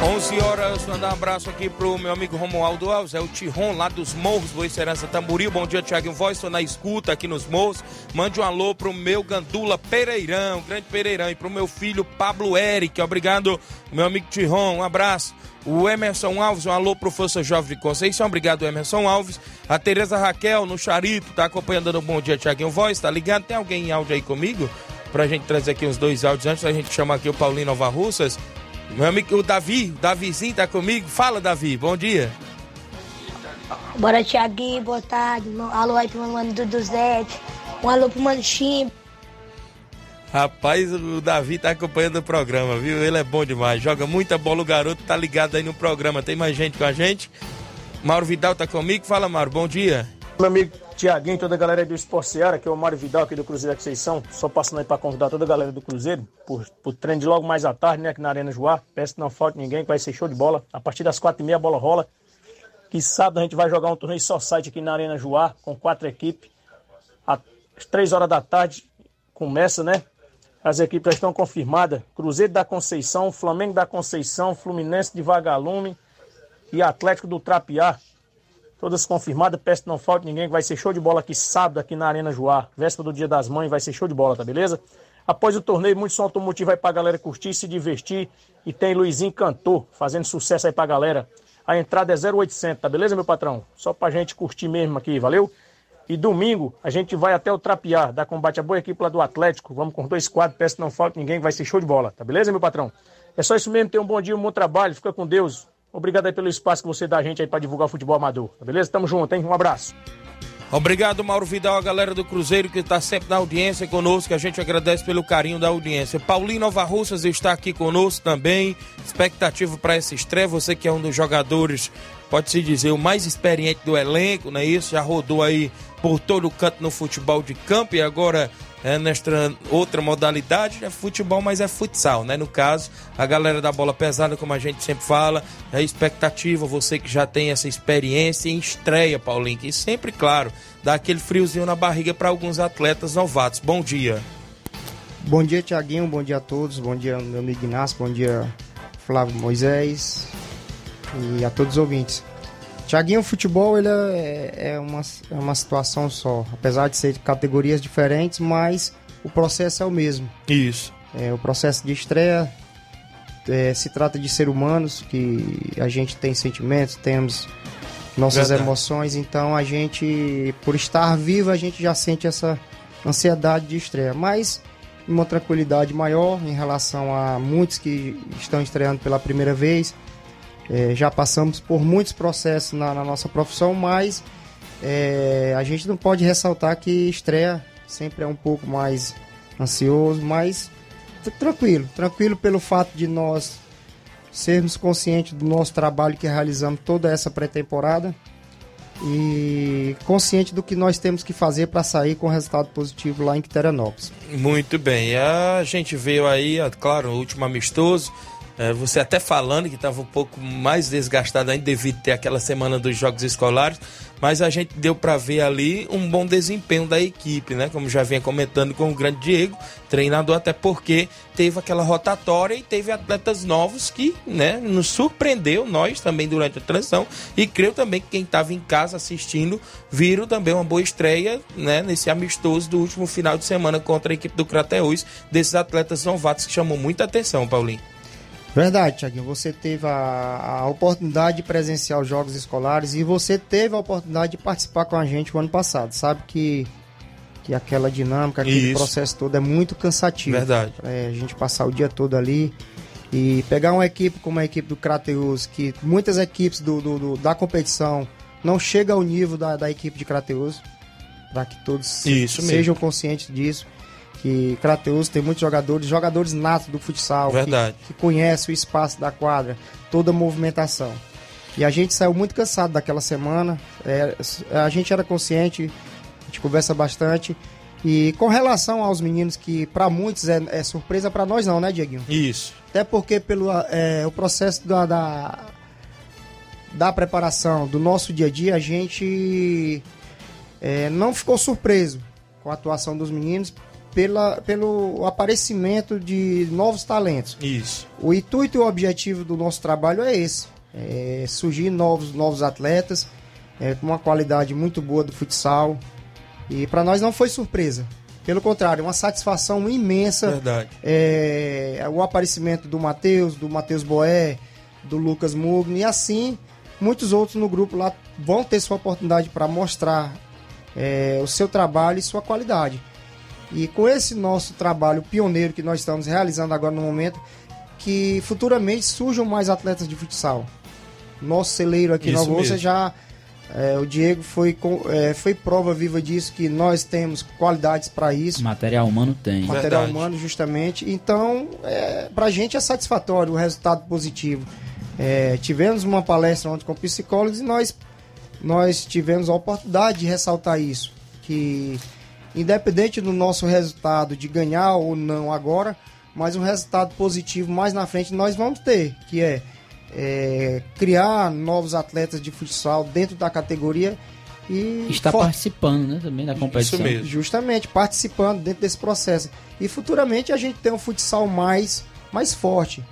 11 horas, mandar um abraço aqui pro meu amigo Romualdo Alves, é o Tiron lá dos Morros, Boa Serança Tamboril. Bom dia, Tiaguinho Voz, estou na escuta aqui nos Morros. Mande um alô pro meu Gandula Pereirão, grande Pereirão, e pro meu filho Pablo Eric. Obrigado, meu amigo Tiron, um abraço. O Emerson Alves, um alô pro Força Jovem de Conceição, obrigado Emerson Alves. A Tereza Raquel, no Charito, tá acompanhando o Bom Dia, Tiaguinho Voz, tá ligado? Tem alguém em áudio aí comigo? Pra gente trazer aqui os dois áudios antes, a gente chama aqui o Paulinho Nova Russas. Meu amigo, o Davi, o Davizinho tá comigo. Fala, Davi, bom dia. Bora, Tiaguinho, boa tarde. Um alô aí pro meu mano Duduzete. Um alô pro mano Chim. Rapaz, o Davi tá acompanhando o programa, viu? Ele é bom demais. Joga muita bola, o garoto tá ligado aí no programa. Tem mais gente com a gente? Mauro Vidal tá comigo. Fala, Mauro, bom dia. Meu amigo Tiaguinho, toda a galera do Esporte Seara, que é o Mário Vidal aqui do Cruzeiro da Conceição. Só passando aí para convidar toda a galera do Cruzeiro por, por treino de logo mais à tarde, né? Aqui na Arena Joá. Peço que não falte ninguém, que vai ser show de bola. A partir das quatro e meia a bola rola. Que sábado a gente vai jogar um torneio só site aqui na Arena Joá, com quatro equipes. Às três horas da tarde começa, né? As equipes já estão confirmadas. Cruzeiro da Conceição, Flamengo da Conceição, Fluminense de Vagalume e Atlético do Trapiá. Todas confirmadas, peço que não falte ninguém, que vai ser show de bola aqui sábado, aqui na Arena Joá. Véspera do Dia das Mães, vai ser show de bola, tá beleza? Após o torneio, muito som automotivo aí pra galera curtir, se divertir. E tem Luizinho Cantor, fazendo sucesso aí pra galera. A entrada é 0800, tá beleza, meu patrão? Só pra gente curtir mesmo aqui, valeu? E domingo, a gente vai até o Trapiá, dar combate à boa equipe lá do Atlético. Vamos com dois quadros, peço que não falte ninguém, que vai ser show de bola, tá beleza, meu patrão? É só isso mesmo, tenha um bom dia, um bom trabalho, fica com Deus. Obrigado aí pelo espaço que você dá a gente aí para divulgar o futebol amador. Tá beleza? Tamo junto, hein? Um abraço. Obrigado, Mauro Vidal, a galera do Cruzeiro que está sempre na audiência conosco. A gente agradece pelo carinho da audiência. Paulinho Nova Russas está aqui conosco também. Expectativa para essa estreia. Você que é um dos jogadores, pode-se dizer, o mais experiente do elenco, não é isso? Já rodou aí por todo o canto no futebol de campo e agora é, nesta outra modalidade é futebol, mas é futsal, né? No caso, a galera da bola pesada, como a gente sempre fala, é expectativa, você que já tem essa experiência em estreia, Paulinho, que sempre, claro, dá aquele friozinho na barriga para alguns atletas novatos. Bom dia. Bom dia, Tiaguinho, bom dia a todos, bom dia, meu amigo Inácio, bom dia, Flávio Moisés e a todos os ouvintes. Tiaguinho, o futebol ele é, é, uma, é uma situação só. Apesar de ser categorias diferentes, mas o processo é o mesmo. Isso. É, o processo de estreia é, se trata de ser humanos, que a gente tem sentimentos, temos nossas Verdade. emoções, então a gente, por estar vivo, a gente já sente essa ansiedade de estreia. Mas uma tranquilidade maior em relação a muitos que estão estreando pela primeira vez. É, já passamos por muitos processos na, na nossa profissão, mas é, a gente não pode ressaltar que estreia sempre é um pouco mais ansioso, mas tranquilo, tranquilo pelo fato de nós sermos conscientes do nosso trabalho que realizamos toda essa pré-temporada e consciente do que nós temos que fazer para sair com resultado positivo lá em Quiterianópolis. Muito bem. A gente veio aí, claro, o último amistoso. É, você até falando que estava um pouco mais desgastado ainda devido ter aquela semana dos jogos escolares, mas a gente deu para ver ali um bom desempenho da equipe, né? Como já vinha comentando com o grande Diego, treinador, até porque teve aquela rotatória e teve atletas novos que, né, nos surpreendeu, nós também durante a transição, e creio também que quem estava em casa assistindo viram também uma boa estreia, né, nesse amistoso do último final de semana contra a equipe do Crateus, desses atletas novatos que chamou muita atenção, Paulinho. Verdade, Tiaguinho. Você teve a, a, oportunidade de presenciar os jogos escolares e você teve a oportunidade de participar com a gente o ano passado. Sabe que, que aquela dinâmica, aquele Isso. processo todo é muito cansativo. Verdade. É, a gente passar o dia todo ali e pegar uma equipe como a equipe do Crateus, que muitas equipes do, do, do, da competição não chegam ao nível da, da equipe de Crateus, para que todos Isso sejam mesmo. conscientes disso que Crateus tem muitos jogadores, jogadores natos do futsal, Verdade. Que, que conhecem o espaço da quadra, toda a movimentação. E a gente saiu muito cansado daquela semana, é, a gente era consciente, a gente conversa bastante. E com relação aos meninos, que para muitos é, é surpresa, para nós não, né, Dieguinho? Isso. Até porque pelo é, o processo da, da, da, preparação do nosso dia a dia, a gente é, não ficou surpreso com a atuação dos meninos, pela, pelo aparecimento de novos talentos. Isso. O intuito e o objetivo do nosso trabalho é esse: é surgir novos, novos atletas é, com uma qualidade muito boa do futsal. E para nós não foi surpresa. Pelo contrário, uma satisfação imensa. Verdade. É, o aparecimento do Matheus, do Matheus Boé, do Lucas Mugni, e assim muitos outros no grupo lá vão ter sua oportunidade para mostrar é, o seu trabalho e sua qualidade. E com esse nosso trabalho pioneiro que nós estamos realizando agora no momento, que futuramente surjam mais atletas de futsal. Nosso celeiro aqui na Bolsa já. É, o Diego foi, é, foi prova viva disso, que nós temos qualidades para isso. Material humano tem. Material Verdade. humano, justamente. Então, é, para a gente é satisfatório o resultado positivo. É, tivemos uma palestra ontem com psicólogos e nós, nós tivemos a oportunidade de ressaltar isso. Que independente do nosso resultado de ganhar ou não agora, mas um resultado positivo mais na frente nós vamos ter, que é, é criar novos atletas de futsal dentro da categoria e está for... participando, né, também da competição. Isso mesmo. Justamente participando dentro desse processo. E futuramente a gente tem um futsal mais mais forte.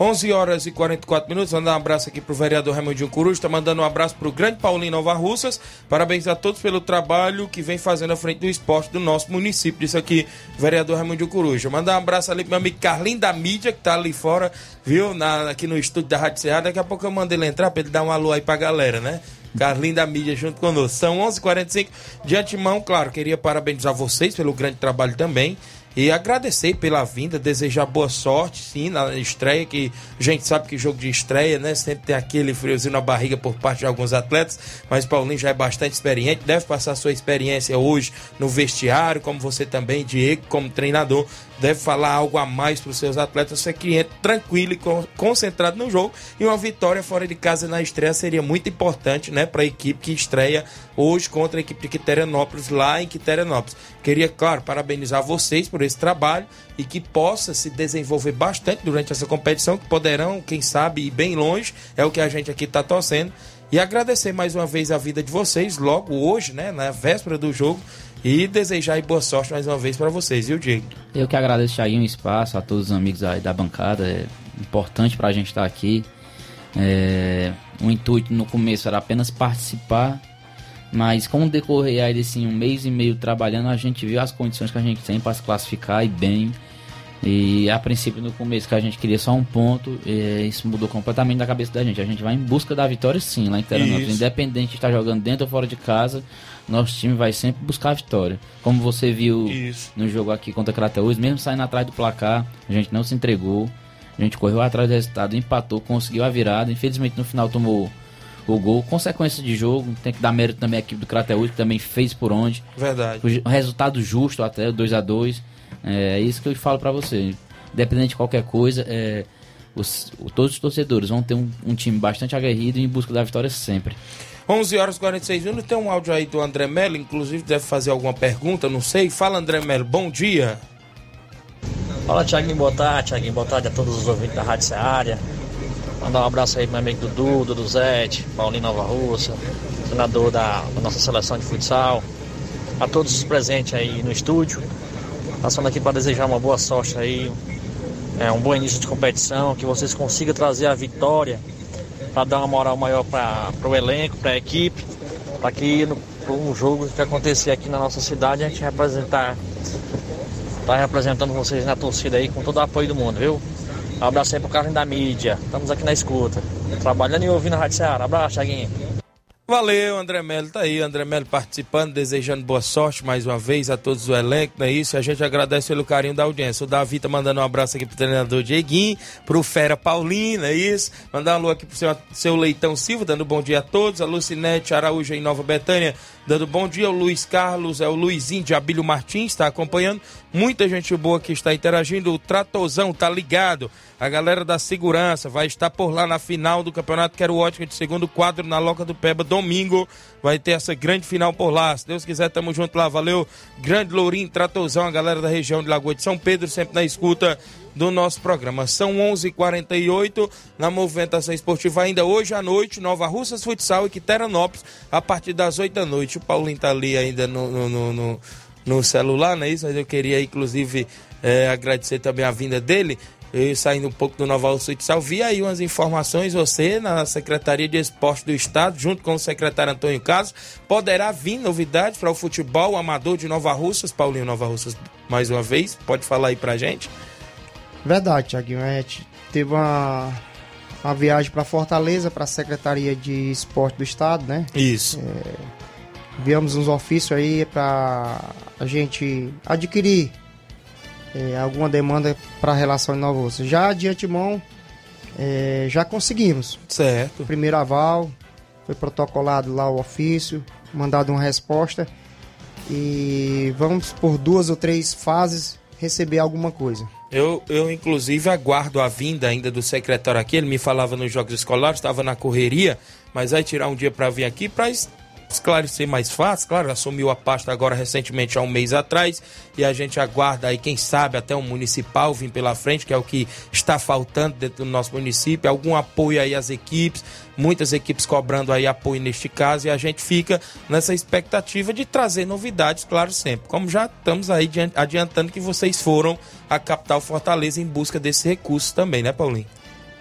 11 horas e 44 minutos. Mandar um abraço aqui pro vereador Raimundinho Coruja. Tá mandando um abraço pro grande Paulinho Nova Russas. Parabéns a todos pelo trabalho que vem fazendo à frente do esporte do nosso município. Isso aqui, vereador Raimundinho Coruja. Mandar um abraço ali pro meu amigo Carlinho da Mídia, que tá ali fora, viu? Na, aqui no estúdio da Rádio Serra. Daqui a pouco eu mando ele entrar pra ele dar um alô aí pra galera, né? Carlinho da mídia junto conosco. São 11:45 h 45 De antemão, claro, queria parabenizar vocês pelo grande trabalho também. E agradecer pela vinda, desejar boa sorte, sim, na estreia, que a gente sabe que jogo de estreia, né? Sempre tem aquele friozinho na barriga por parte de alguns atletas, mas Paulinho já é bastante experiente, deve passar sua experiência hoje no vestiário, como você também, Diego, como treinador, deve falar algo a mais para os seus atletas, ser cliente tranquilo e concentrado no jogo. E uma vitória fora de casa na estreia seria muito importante, né, para a equipe que estreia hoje contra a equipe de Quiterianópolis, lá em Quiterianópolis. Queria, claro, parabenizar vocês por esse trabalho e que possa se desenvolver bastante durante essa competição, que poderão, quem sabe, ir bem longe, é o que a gente aqui está torcendo. E agradecer mais uma vez a vida de vocês, logo hoje, né, na véspera do jogo, e desejar boa sorte mais uma vez para vocês, viu, Diego? Eu que agradeço, Thiaguinho, o espaço, a todos os amigos aí da bancada. É importante para a gente estar aqui. É, o intuito no começo era apenas participar, mas com o decorrer aí desse um mês e meio trabalhando, a gente viu as condições que a gente tem para se classificar e bem. E a princípio, no começo, que a gente queria só um ponto, isso mudou completamente da cabeça da gente. A gente vai em busca da vitória, sim, lá em Teranópolis. Independente de estar jogando dentro ou fora de casa, nosso time vai sempre buscar a vitória. Como você viu isso. no jogo aqui contra Crateus, mesmo saindo atrás do placar, a gente não se entregou. A gente correu atrás do resultado, empatou, conseguiu a virada. Infelizmente, no final, tomou o gol. Consequência de jogo, tem que dar mérito também à equipe do Crateus, que também fez por onde. Verdade. O resultado justo até, 2 a 2 é isso que eu falo para você. Independente de qualquer coisa, é, os, todos os torcedores vão ter um, um, time bastante aguerrido em busca da vitória sempre. 11 horas e 46 minutos. Tem um áudio aí do André Melo, inclusive deve fazer alguma pergunta, não sei. Fala, André Melo, bom dia. Fala, Tiaguinho, boa tarde. Tiaguinho, boa tarde a todos os ouvintes da Rádio Seara. Mandar um abraço aí pro meu amigo Dudu, Dudu Zete, Paulinho Nova Russa, treinador da, da nossa seleção de futsal, a todos os presentes aí no estúdio. Passando aqui para desejar uma boa sorte aí, é, um bom início de competição, que vocês consigam trazer a vitória para dar uma moral maior para o elenco, para a equipe, para que no um jogo que acontecer aqui na nossa cidade a gente representar, tá representando vocês na torcida aí com todo o apoio do mundo, viu? Um abraço aí pro Carlos da mídia, estamos aqui na escuta, trabalhando e ouvindo a Rádio Ceará. Abraço, Thiaguinho. Valeu, André Melo, tá aí, André Melo participando, desejando boa sorte mais uma vez a todos do elenco, não é isso? A gente agradece pelo carinho da audiência. O Davi tá mandando um abraço aqui pro treinador Dieguinho, pro Fera Paulino, é isso? Mandar um alô aqui pro seu, seu Leitão Silva, dando bom dia a todos. A Lucinete Araújo em Nova Betânia, dando bom dia. O Luiz Carlos, é o Luizinho de Abílio Martins, está acompanhando. Muita gente boa que está interagindo. O Tratozão tá ligado. A galera da segurança vai estar por lá na final do Campeonato Quero Ótica de segundo quadro na Loca do Peba, domingo. Vai ter essa grande final por lá. Se Deus quiser, tamo junto lá. Valeu, grande Lourinho, Tratozão, a galera da região de Lagoa de São Pedro, sempre na escuta do nosso programa. São 11:48 h 48 na movimentação esportiva ainda hoje à noite, Nova Russas Futsal e Quiteranópolis, a partir das 8 da noite. O Paulinho tá ali ainda no, no, no, no, celular, não é isso? Mas eu queria, inclusive, é, agradecer também a vinda dele. Eu saindo um pouco do Nova Russa Futsal, vi aí umas informações, você na Secretaria de Esporte do Estado, junto com o secretário Antônio Carlos, poderá vir novidades para o futebol amador de Nova Russas, Paulinho Nova Russas, mais uma vez, pode falar aí pra gente? Verdade. A gente teve uma, uma viagem para Fortaleza, para a Secretaria de Esporte do Estado, né? Isso. É, enviamos uns ofícios aí para a gente adquirir é, alguma demanda para a relação de Nova Russa. Já de antemão, é, já conseguimos. Certo. O primeiro aval, foi protocolado lá o ofício, mandado uma resposta e vamos por duas ou três fases receber alguma coisa. Eu, eu, inclusive, aguardo a vinda ainda do secretário aqui. Ele me falava nos jogos escolares, estava na correria, mas vai tirar um dia para vir aqui para esclarecer mais fácil. Claro, assumiu a pasta agora recentemente, há um mês atrás, e a gente aguarda aí, quem sabe, até um municipal vir pela frente, que é o que está faltando dentro do nosso município, algum apoio aí às equipes, muitas equipes cobrando aí apoio neste caso, e a gente fica nessa expectativa de trazer novidades, claro, sempre. Como já estamos aí adiantando que vocês foram à capital Fortaleza em busca desse recurso também, né, Paulinho?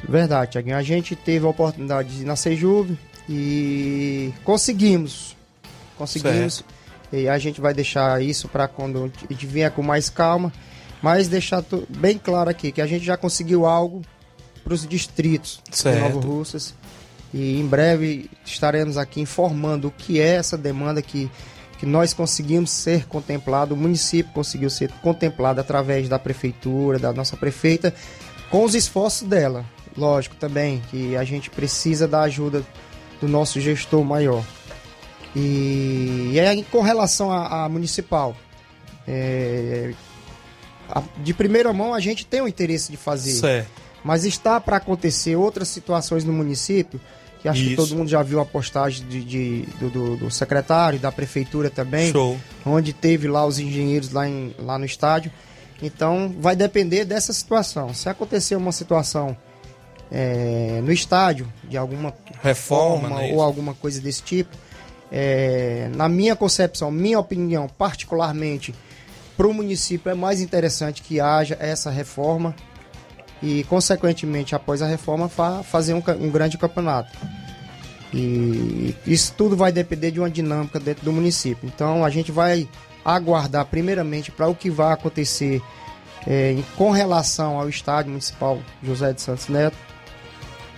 Verdade, Tiaguinho. A gente teve a oportunidade de ir na Sejuve, e conseguimos. Conseguimos. Certo. E a gente vai deixar isso para quando a gente vier com mais calma. Mas deixar bem claro aqui que a gente já conseguiu algo para os distritos certo. de Nova Russas. E em breve estaremos aqui informando o que é essa demanda que, que nós conseguimos ser contemplado, o município conseguiu ser contemplado através da prefeitura, da nossa prefeita, com os esforços dela. Lógico também que a gente precisa da ajuda do nosso gestor maior. E, e aí, com relação à municipal, é, a, de primeira mão a gente tem o interesse de fazer. Certo. Mas está para acontecer outras situações no município, que acho Isso. que todo mundo já viu a postagem de, de do, do, do, secretário, da prefeitura também, Show. onde teve lá os engenheiros lá, em, lá no estádio. Então vai depender dessa situação. Se acontecer uma situação é, no estádio, de alguma reforma forma, ou alguma coisa desse tipo. É, na minha concepção, minha opinião, particularmente, para o município é mais interessante que haja essa reforma e, consequentemente, após a reforma, fa fazer um, um grande campeonato. E isso tudo vai depender de uma dinâmica dentro do município. Então, a gente vai aguardar, primeiramente, para o que vai acontecer é, com relação ao estádio municipal José de Santos Neto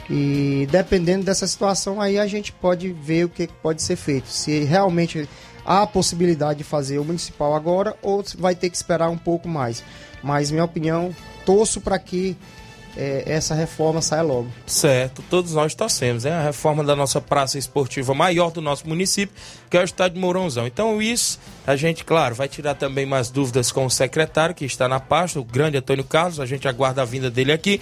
e dependendo dessa situação aí a gente pode ver o que pode ser feito. Se realmente há a possibilidade de fazer o municipal agora ou vai ter que esperar um pouco mais. Mas minha opinião, torço para que é, essa reforma saia logo. Certo, todos nós torcemos, é a reforma da nossa praça esportiva maior do nosso município, que é o estádio Mourãozão. Então isso, a gente, claro, vai tirar também mais dúvidas com o secretário que está na pasta, o grande Antônio Carlos, a gente aguarda a vinda dele aqui,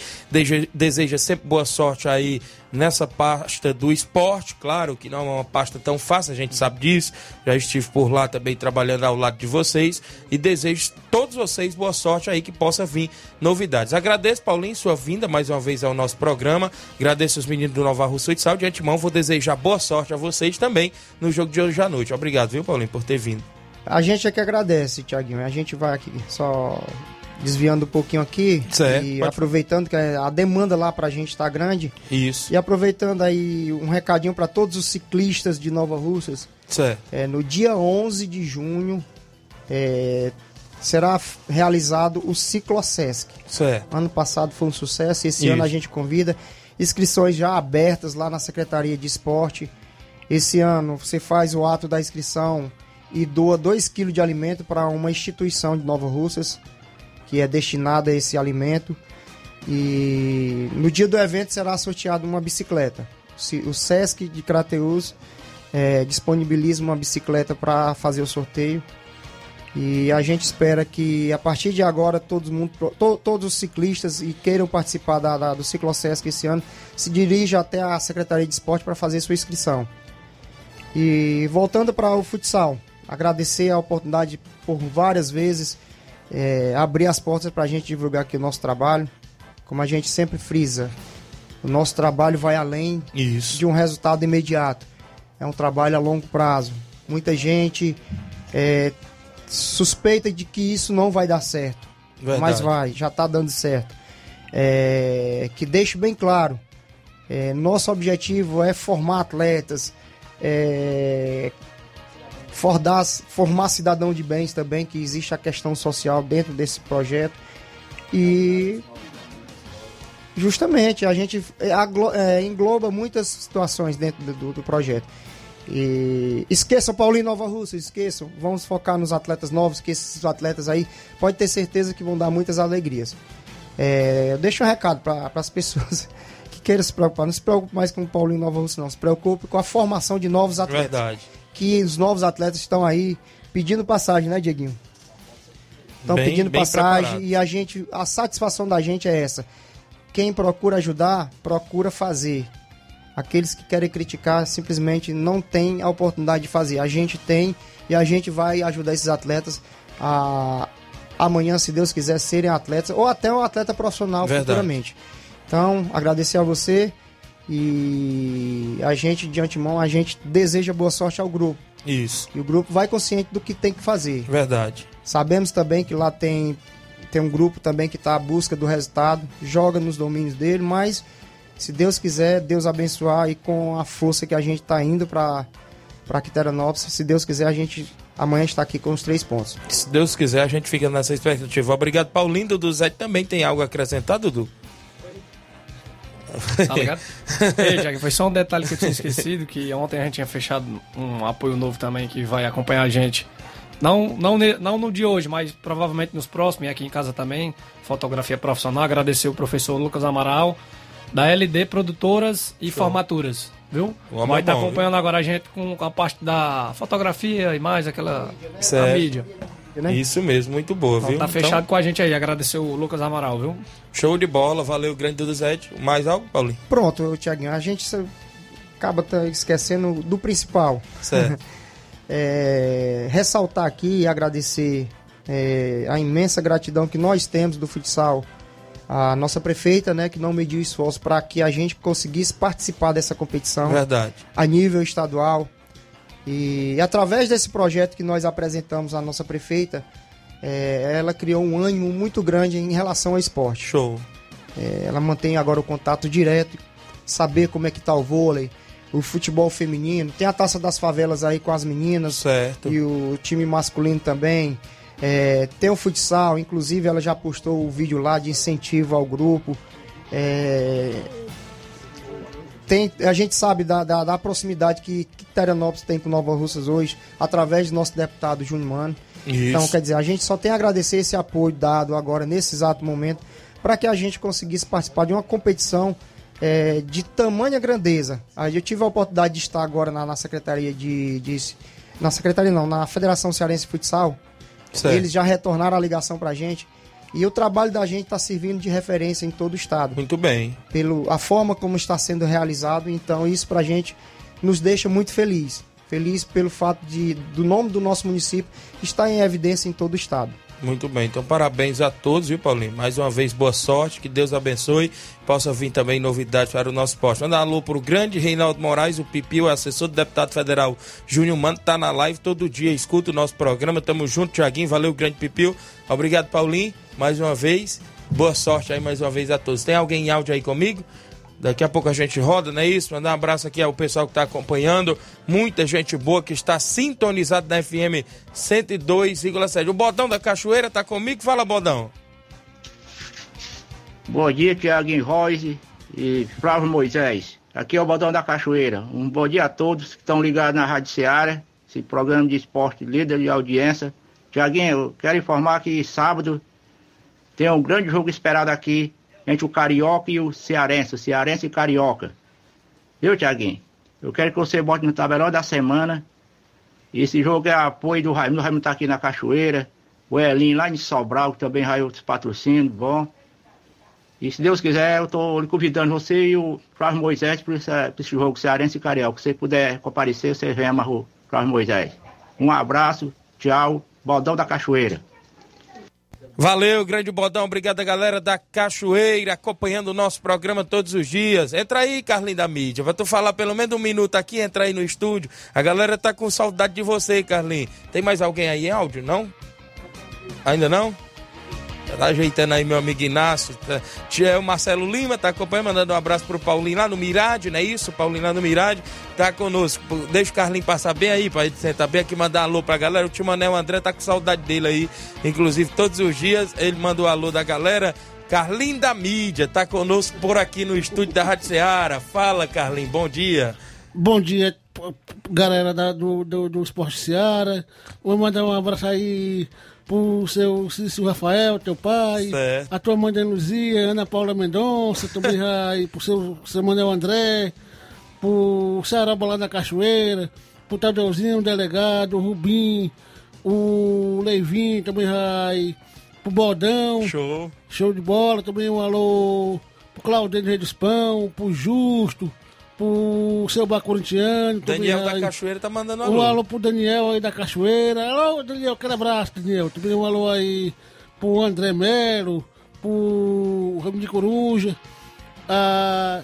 deseja sempre boa sorte aí nessa pasta do esporte. Claro que não é uma pasta tão fácil, a gente sabe disso. Já estive por lá também trabalhando ao lado de vocês e desejo todos vocês boa sorte aí que possa vir novidades. Agradeço, Paulinho, sua vinda mais uma vez ao nosso programa. Agradeço os meninos do Nova Rússia Futsal. De antemão, vou desejar boa sorte a vocês também no jogo de hoje à noite. Obrigado, viu, Paulinho, por ter vindo. A gente é que agradece, Tiaguinho. A gente vai aqui só desviando um pouquinho aqui certo, e aproveitando que a demanda lá pra gente está grande. Isso. E aproveitando aí um recadinho para todos os ciclistas de Nova Russas. Certo. É, no dia 11 de junho é, será realizado o Ciclo Sesc. Certo. Ano passado foi um sucesso, esse Isso. ano a gente convida inscrições já abertas lá na Secretaria de Esporte. Esse ano você faz o ato da inscrição e doa 2 kg de alimento para uma instituição de Nova Russas que é destinada a esse alimento. E no dia do evento será sorteada uma bicicleta. O Sesc de Crateus é, disponibiliza uma bicicleta para fazer o sorteio. E a gente espera que a partir de agora todo mundo, to- todos os ciclistas e queiram participar da, da- do esse ano se dirijam até a Secretaria de Esporte para fazer sua inscrição. E voltando para o futsal, agradecer a oportunidade por várias vezes é, abrir as portas para a gente divulgar aqui o nosso trabalho. Como a gente sempre frisa, o nosso trabalho vai além Isso. de um resultado imediato. É um trabalho a longo prazo. Muita gente é, suspeita de que isso não vai dar certo. Verdade. Mas vai, já está dando certo. É, que deixe bem claro, é, nosso objetivo é formar atletas, é, formar, formar cidadão de bens também, que existe a questão social dentro desse projeto. E justamente a gente é, é, engloba muitas situações dentro do, do- projeto. E esqueçam Paulinho Nova Russa, esqueçam. Vamos focar nos atletas novos, que esses atletas aí pode ter certeza que vão dar muitas alegrias. É, eu deixo um recado para as pessoas que queiram se preocupar. Não se preocupe mais com o Paulinho Nova Russa, não. Se preocupe com a formação de novos atletas. Verdade. Que os novos atletas estão aí pedindo passagem, né, Dieguinho? Estão Bem- pedindo bem passagem preparado. e a gente, a satisfação da gente é essa. Quem procura ajudar, procura fazer. Aqueles que querem criticar simplesmente não têm a oportunidade de fazer. A gente tem e a gente vai ajudar esses atletas a amanhã, se Deus quiser, serem atletas ou até um atleta profissional Verdade. futuramente. Então, agradecer a você e a gente, de antemão, a gente deseja boa sorte ao grupo. Isso. E o grupo vai consciente do que tem que fazer. Verdade. Sabemos também que lá tem, tem um grupo também que está à busca do resultado, joga nos domínios dele, mas se Deus quiser, Deus abençoar e com a força que a gente está indo para Quiteranópolis, se Deus quiser, a gente amanhã está aqui com os três pontos. Se Deus quiser, a gente fica nessa expectativa. Obrigado, Paulinho. Dudu Zé também tem algo a acrescentar, Dudu? Tá ligado? Ei, Jack, foi só um detalhe que eu tinha esquecido, que ontem a gente tinha fechado um apoio novo também que vai acompanhar a gente. Não, não, não no de hoje, mas provavelmente nos próximos e aqui em casa também. Fotografia profissional. Agradecer o professor Lucas Amaral, da LD Produtoras e Show. Formaturas. Viu? Vai é estar bom, acompanhando agora a gente com, a parte da fotografia e mais aquela a Certo. mídia. Isso mesmo, muito boa, Então, viu? tá fechado com a gente aí. Agradecer o Lucas Amaral, viu? Show de bola, valeu, grande Dudu Zé. Mais algo, Paulinho? Pronto, Tiaguinho, a gente se- acaba tá esquecendo do principal. Certo. É, ressaltar aqui e agradecer é, a imensa gratidão que nós temos do futsal, a nossa prefeita, né, que não mediu esforço para que a gente conseguisse participar dessa competição Verdade. a nível estadual. E através desse projeto que nós apresentamos à nossa prefeita, é, ela criou um ânimo muito grande em relação ao esporte. Show. É, ela mantém agora o contato direto, saber como é que tá o vôlei, o futebol feminino, tem a taça das favelas aí com as meninas certo. e o time masculino também. É, tem o futsal, inclusive ela já postou o vídeo lá de incentivo ao grupo. É, tem, a gente sabe da, da, da proximidade que, que Teranópolis tem com Nova Russas hoje, através do nosso deputado Júnior Mano. Isso. Então, quer dizer, a gente só tem a agradecer esse apoio dado agora, nesse exato momento, para que a gente conseguisse participar de uma competição é, de tamanha grandeza. Eu tive a oportunidade de estar agora na, na Secretaria de, de- Na Secretaria não, na Federação Cearense de Futsal. Certo. Eles já retornaram a ligação pra gente. E o trabalho da gente está servindo de referência em todo o estado. Muito bem. Pelo a forma como está sendo realizado, então isso para a gente nos deixa muito feliz. Feliz pelo fato de do nome do nosso município estar em evidência em todo o estado. Muito bem, então parabéns a todos, viu, Paulinho? Mais uma vez, boa sorte, que Deus abençoe. Possa vir também novidades para o nosso posto. Manda alô pro grande Reinaldo Moraes, o Pipio, assessor do deputado federal Júnior Mano, tá na live todo dia, escuta o nosso programa. Tamo junto, Tiaguinho. Valeu, grande Pipio. Obrigado, Paulinho, mais uma vez. Boa sorte aí mais uma vez a todos. Tem alguém em áudio aí comigo? Daqui a pouco a gente roda, não é isso? Mandar um abraço aqui ao pessoal que está acompanhando. Muita gente boa que está sintonizado na FM 102,7. O Bodão da Cachoeira está comigo? Fala, Bodão. Bom dia, Tiaguinho Royce e Flávio Moisés. Aqui é o Bodão da Cachoeira. Um bom dia a todos que estão ligados na Rádio Seara, esse programa de esporte líder de audiência. Tiaguinho, eu quero informar que sábado tem um grande jogo esperado aqui entre o Carioca e o Cearense, o Cearense e Carioca. Viu, Tiaguinho? Eu quero que você bote no tabelão da semana. Esse jogo é apoio do Raimundo. O Raimundo tá aqui na Cachoeira. O Elinho lá em Sobral, que também vai outros patrocínios, bom. E se Deus quiser, eu tô lhe convidando você e o Flávio Moisés para esse, esse, jogo Cearense e Carioca. Se você puder comparecer, você vem amarrar o Flávio Moisés. Um abraço, tchau, Bodão da Cachoeira. Valeu, grande bodão. Obrigado, galera da Cachoeira, acompanhando o nosso programa todos os dias. Entra aí, Carlinhos da mídia. Vai tu falar pelo menos um minuto aqui, entra aí no estúdio. A galera tá com saudade de você, Carlinhos. Tem mais alguém aí em áudio, não? Ainda não? Tá ajeitando aí meu amigo Inácio. Tá, o Marcelo Lima tá acompanhando, mandando um abraço pro Paulinho lá no Mirade, não é isso? Paulinho lá no Mirade tá conosco. Deixa o Carlinho passar bem aí, pra gente sentar bem aqui, mandar um alô pra galera. O tio Manel André tá com saudade dele aí. Inclusive, todos os dias ele manda o um alô da galera. Carlinho da mídia tá conosco por aqui no estúdio da Rádio Ceará. Fala, Carlinho, bom dia. Bom dia, galera da, do, do, do Esporte Ceará. Vou mandar um abraço aí pro seu Cício Rafael, teu pai, certo. a tua mãe da Luzia, Ana Paula Mendonça, também aí pro seu, seu Manuel André, pro Saraba lá da Cachoeira, pro Tadeuzinho, o delegado, o Rubim, o Leivinho, também aí, pro Bodão. Show. Show de bola, também um alô pro Claudinho Redes Pão, pro Justo, pro seu bar corintiano. Daniel da Cachoeira tá mandando um alô. Um alô pro Daniel aí da Cachoeira. Alô, Daniel, aquele abraço, Daniel. Também um alô aí pro André Melo, pro Ramo de Coruja, a,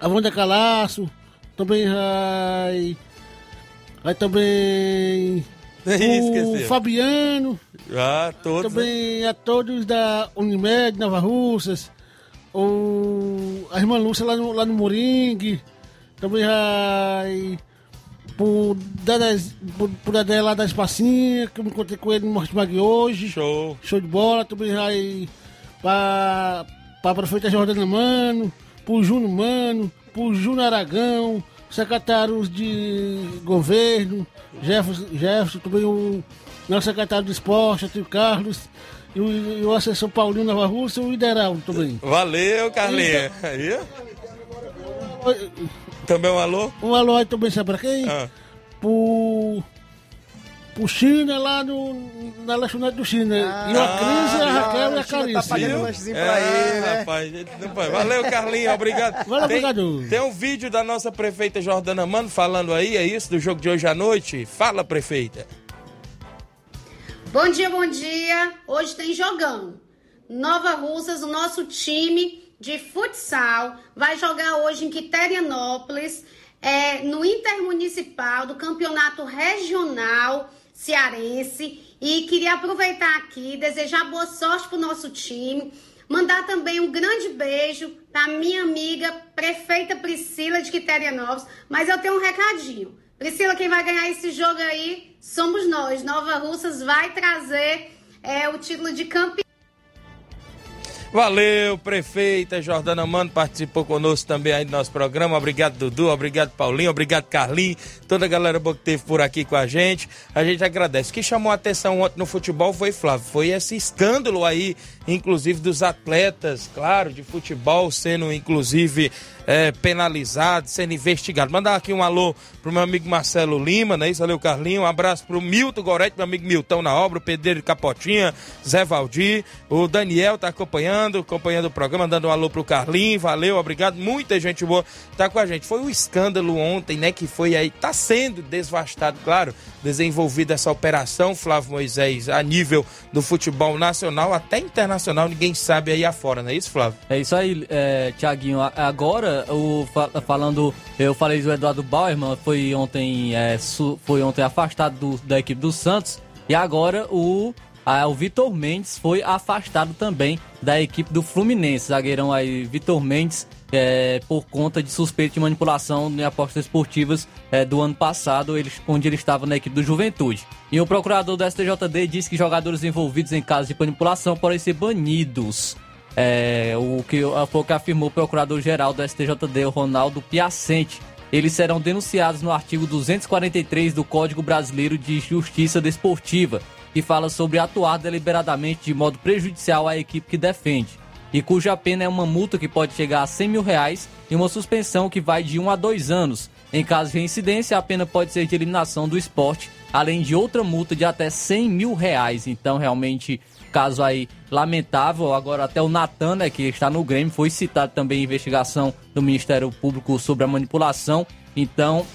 a Wanda Calaço, também aí, aí também o Fabiano. Ah, todos. Também né? a todos da Unimed, Nova Russas, o, a irmã Lúcia lá no, lá no Moringue. Também vai por Dedé, lá da Espacinha, que eu me encontrei com ele no Mortimag hoje. Show. Show de bola. Também vai pra, pra prefeita Jordana Mano, pro Júnior Mano, pro Júnior Aragão, secretários de governo, Jefferson, Jefferson também o nosso secretário de esporte, Antônio Carlos, e o, e o assessor Paulinho Nova Rússia e o Ideraldo também. Valeu, Carlinhos. Então, aí? Também um alô? Um alô aí também, sabe pra quem? Ah. Pro. Pro China lá no, na lanchonete do China. Ah, e a Cris, a Raquel e a Carissa. Tá pagando um lanchezinho pra é, ele, né? Rapaz, não. Valeu, Carlinhos, obrigado. Valeu, tem, obrigado. Tem um vídeo da nossa prefeita Jordana Mano falando aí, é isso, do jogo de hoje à noite? Fala, prefeita. Bom dia, bom dia. Hoje tem jogão. Nova Russas, o nosso time de futsal vai jogar hoje em Quiterianópolis, é, no Intermunicipal do Campeonato Regional Cearense. E queria aproveitar aqui, desejar boa sorte para o nosso time. Mandar também um grande beijo para minha amiga prefeita Priscila de Quiterianópolis. Mas eu tenho um recadinho. Priscila, quem vai ganhar esse jogo aí somos nós. Nova Russas vai trazer é, o título de campeão. Valeu, prefeita Jordana Mano participou conosco também aí do nosso programa. Obrigado, Dudu. Obrigado, Paulinho. Obrigado, Carlinhos. Toda a galera boa que teve por aqui com a gente. A gente agradece. O que chamou a atenção ontem no futebol foi, Flávio, foi esse escândalo aí, inclusive dos atletas, claro, de futebol, sendo inclusive é, penalizados, sendo investigados. Mandar aqui um alô pro meu amigo Marcelo Lima, né? Isso, valeu, Carlinho. Um abraço pro Milton Gorete, meu amigo Milton na obra, o Pedreiro de Capotinha, Zé Valdir. O Daniel tá acompanhando, acompanhando o programa, dando um alô pro Carlinho. Valeu, obrigado. Muita gente boa tá com a gente. Foi um escândalo ontem, né? Que foi aí, tá sendo desvastado, claro, desenvolvida essa operação, Flávio Moisés, a nível do futebol nacional, até internacional, ninguém sabe aí afora, não é isso, Flávio? É isso aí, é, Tiaguinho. Agora, o, falando, eu falei do Eduardo Bauerman, foi ontem, é, foi ontem afastado do, da equipe do Santos, e agora o, a, o Vitor Mendes foi afastado também da equipe do Fluminense. Zagueirão aí, Vitor Mendes, é, por conta de suspeita de manipulação em apostas esportivas é, do ano passado, ele, onde ele estava na equipe do Juventude. E o procurador do STJD disse que jogadores envolvidos em casos de manipulação podem ser banidos. É, o que foi o que afirmou o procurador-geral do STJD, Ronaldo Piacente. Eles serão denunciados no artigo 243 do Código Brasileiro de Justiça Desportiva, que fala sobre atuar deliberadamente de modo prejudicial à equipe que defende, e cuja pena é uma multa que pode chegar a 100 mil reais e uma suspensão que vai de 1 a 2 anos. Em caso de reincidência, a pena pode ser de eliminação do esporte, além de outra multa de até 100 mil reais. Então, realmente, caso aí lamentável. Agora até o Natan, né, que está no Grêmio, foi citado também em investigação do Ministério Público sobre a manipulação. Então,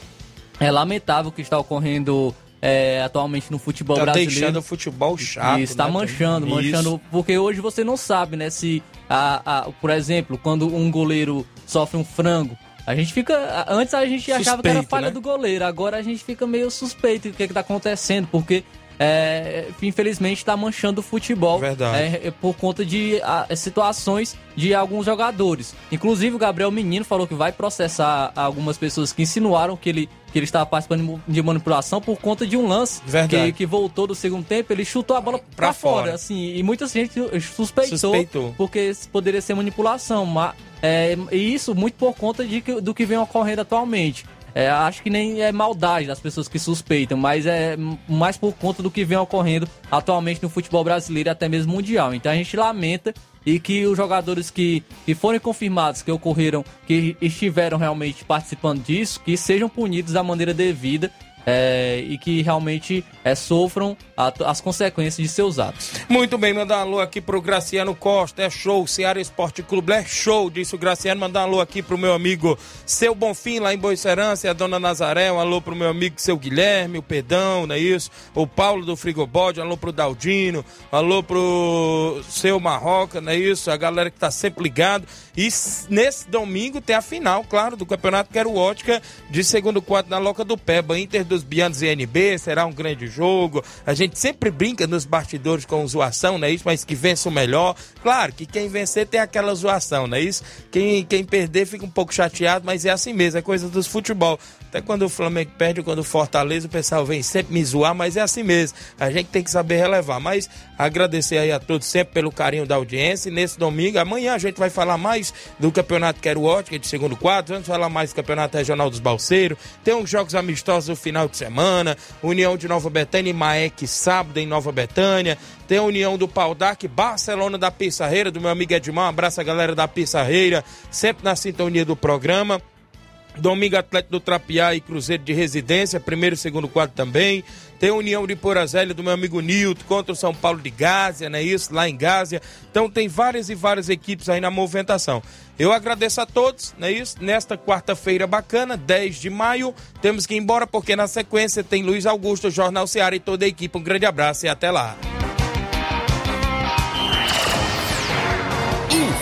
é lamentável o que está ocorrendo é, atualmente no futebol tá brasileiro. deixando o futebol chato. E está né? manchando, Isso. manchando. Porque hoje você não sabe, né? Se, a, a, por exemplo, quando um goleiro sofre um frango. A gente fica. Antes a gente achava que era Suspeito, falha né? do goleiro, agora a gente fica meio suspeito do que, está acontecendo, porque é, infelizmente está manchando o futebol é, é, por conta de a, situações de alguns jogadores. Inclusive o Gabriel Menino falou que vai processar algumas pessoas que insinuaram que ele, que ele estava participando de manipulação por conta de um lance que, que voltou do segundo tempo, ele chutou a bola pra, fora. fora. assim, e muita gente suspeitou, Suspeitou. porque poderia ser manipulação, mas é, e isso muito por conta de, do que vem ocorrendo atualmente. É, acho que nem é maldade das pessoas que suspeitam, mas é mais por conta do que vem ocorrendo atualmente no futebol brasileiro e até mesmo mundial. Então a gente lamenta e que os jogadores que, que forem confirmados que ocorreram, que estiveram realmente participando disso, que sejam punidos da maneira devida é, e que realmente é, sofram a- as consequências de seus atos. Muito bem, mandar um alô aqui pro Graciano Costa, é show, Ceará Esporte Clube, é show, disse o Graciano, mandar um alô aqui pro meu amigo Seu Bonfim, lá em Boicerança, e a dona Nazaré, um alô pro meu amigo Seu Guilherme, o Pedão, não é isso? O Paulo do Frigobode, um alô pro Daldino, um alô pro Seu Marroca, não é isso? A galera que tá sempre ligado, e nesse domingo tem a final, claro, do Campeonato Quero Ótica, de segundo quadro na Loca do Peba, Inter dos Bianos e NB, será um grande jogo, a gente sempre brinca nos bastidores com zoação, não é isso? Mas que vença o melhor. Claro que quem vencer tem aquela zoação, não é isso? Quem, quem perder fica um pouco chateado, mas é assim mesmo, é coisa dos futebol. Até quando o Flamengo perde quando o Fortaleza, o pessoal vem sempre me zoar, mas é assim mesmo. A gente tem que saber relevar. Mas agradecer aí a todos sempre pelo carinho da audiência. E nesse domingo, amanhã a gente vai falar mais do Campeonato Quero Ótica de segundo quadro. Vamos falar mais do Campeonato Regional dos Balseiros. Tem uns jogos amistosos no final de semana. União de Nova Betânia e Maek sábado em Nova Betânia. Tem a União do Paudac, Barcelona da Pissarreira, do meu amigo Edmar. Um abraço a galera da Pissarreira, sempre na sintonia do programa. Domingo Atlético do Trapiá e Cruzeiro de Residência, primeiro e segundo quadro também. Tem a União de Porazélia do meu amigo Nilton contra o São Paulo de Gásia, não é isso? Lá em Gásia. Então tem várias e várias equipes aí na movimentação. Eu agradeço a todos, não é isso? Nesta quarta-feira bacana, 10 de maio, temos que ir embora porque na sequência tem Luiz Augusto, Jornal Seara e toda a equipe. Um grande abraço e até lá.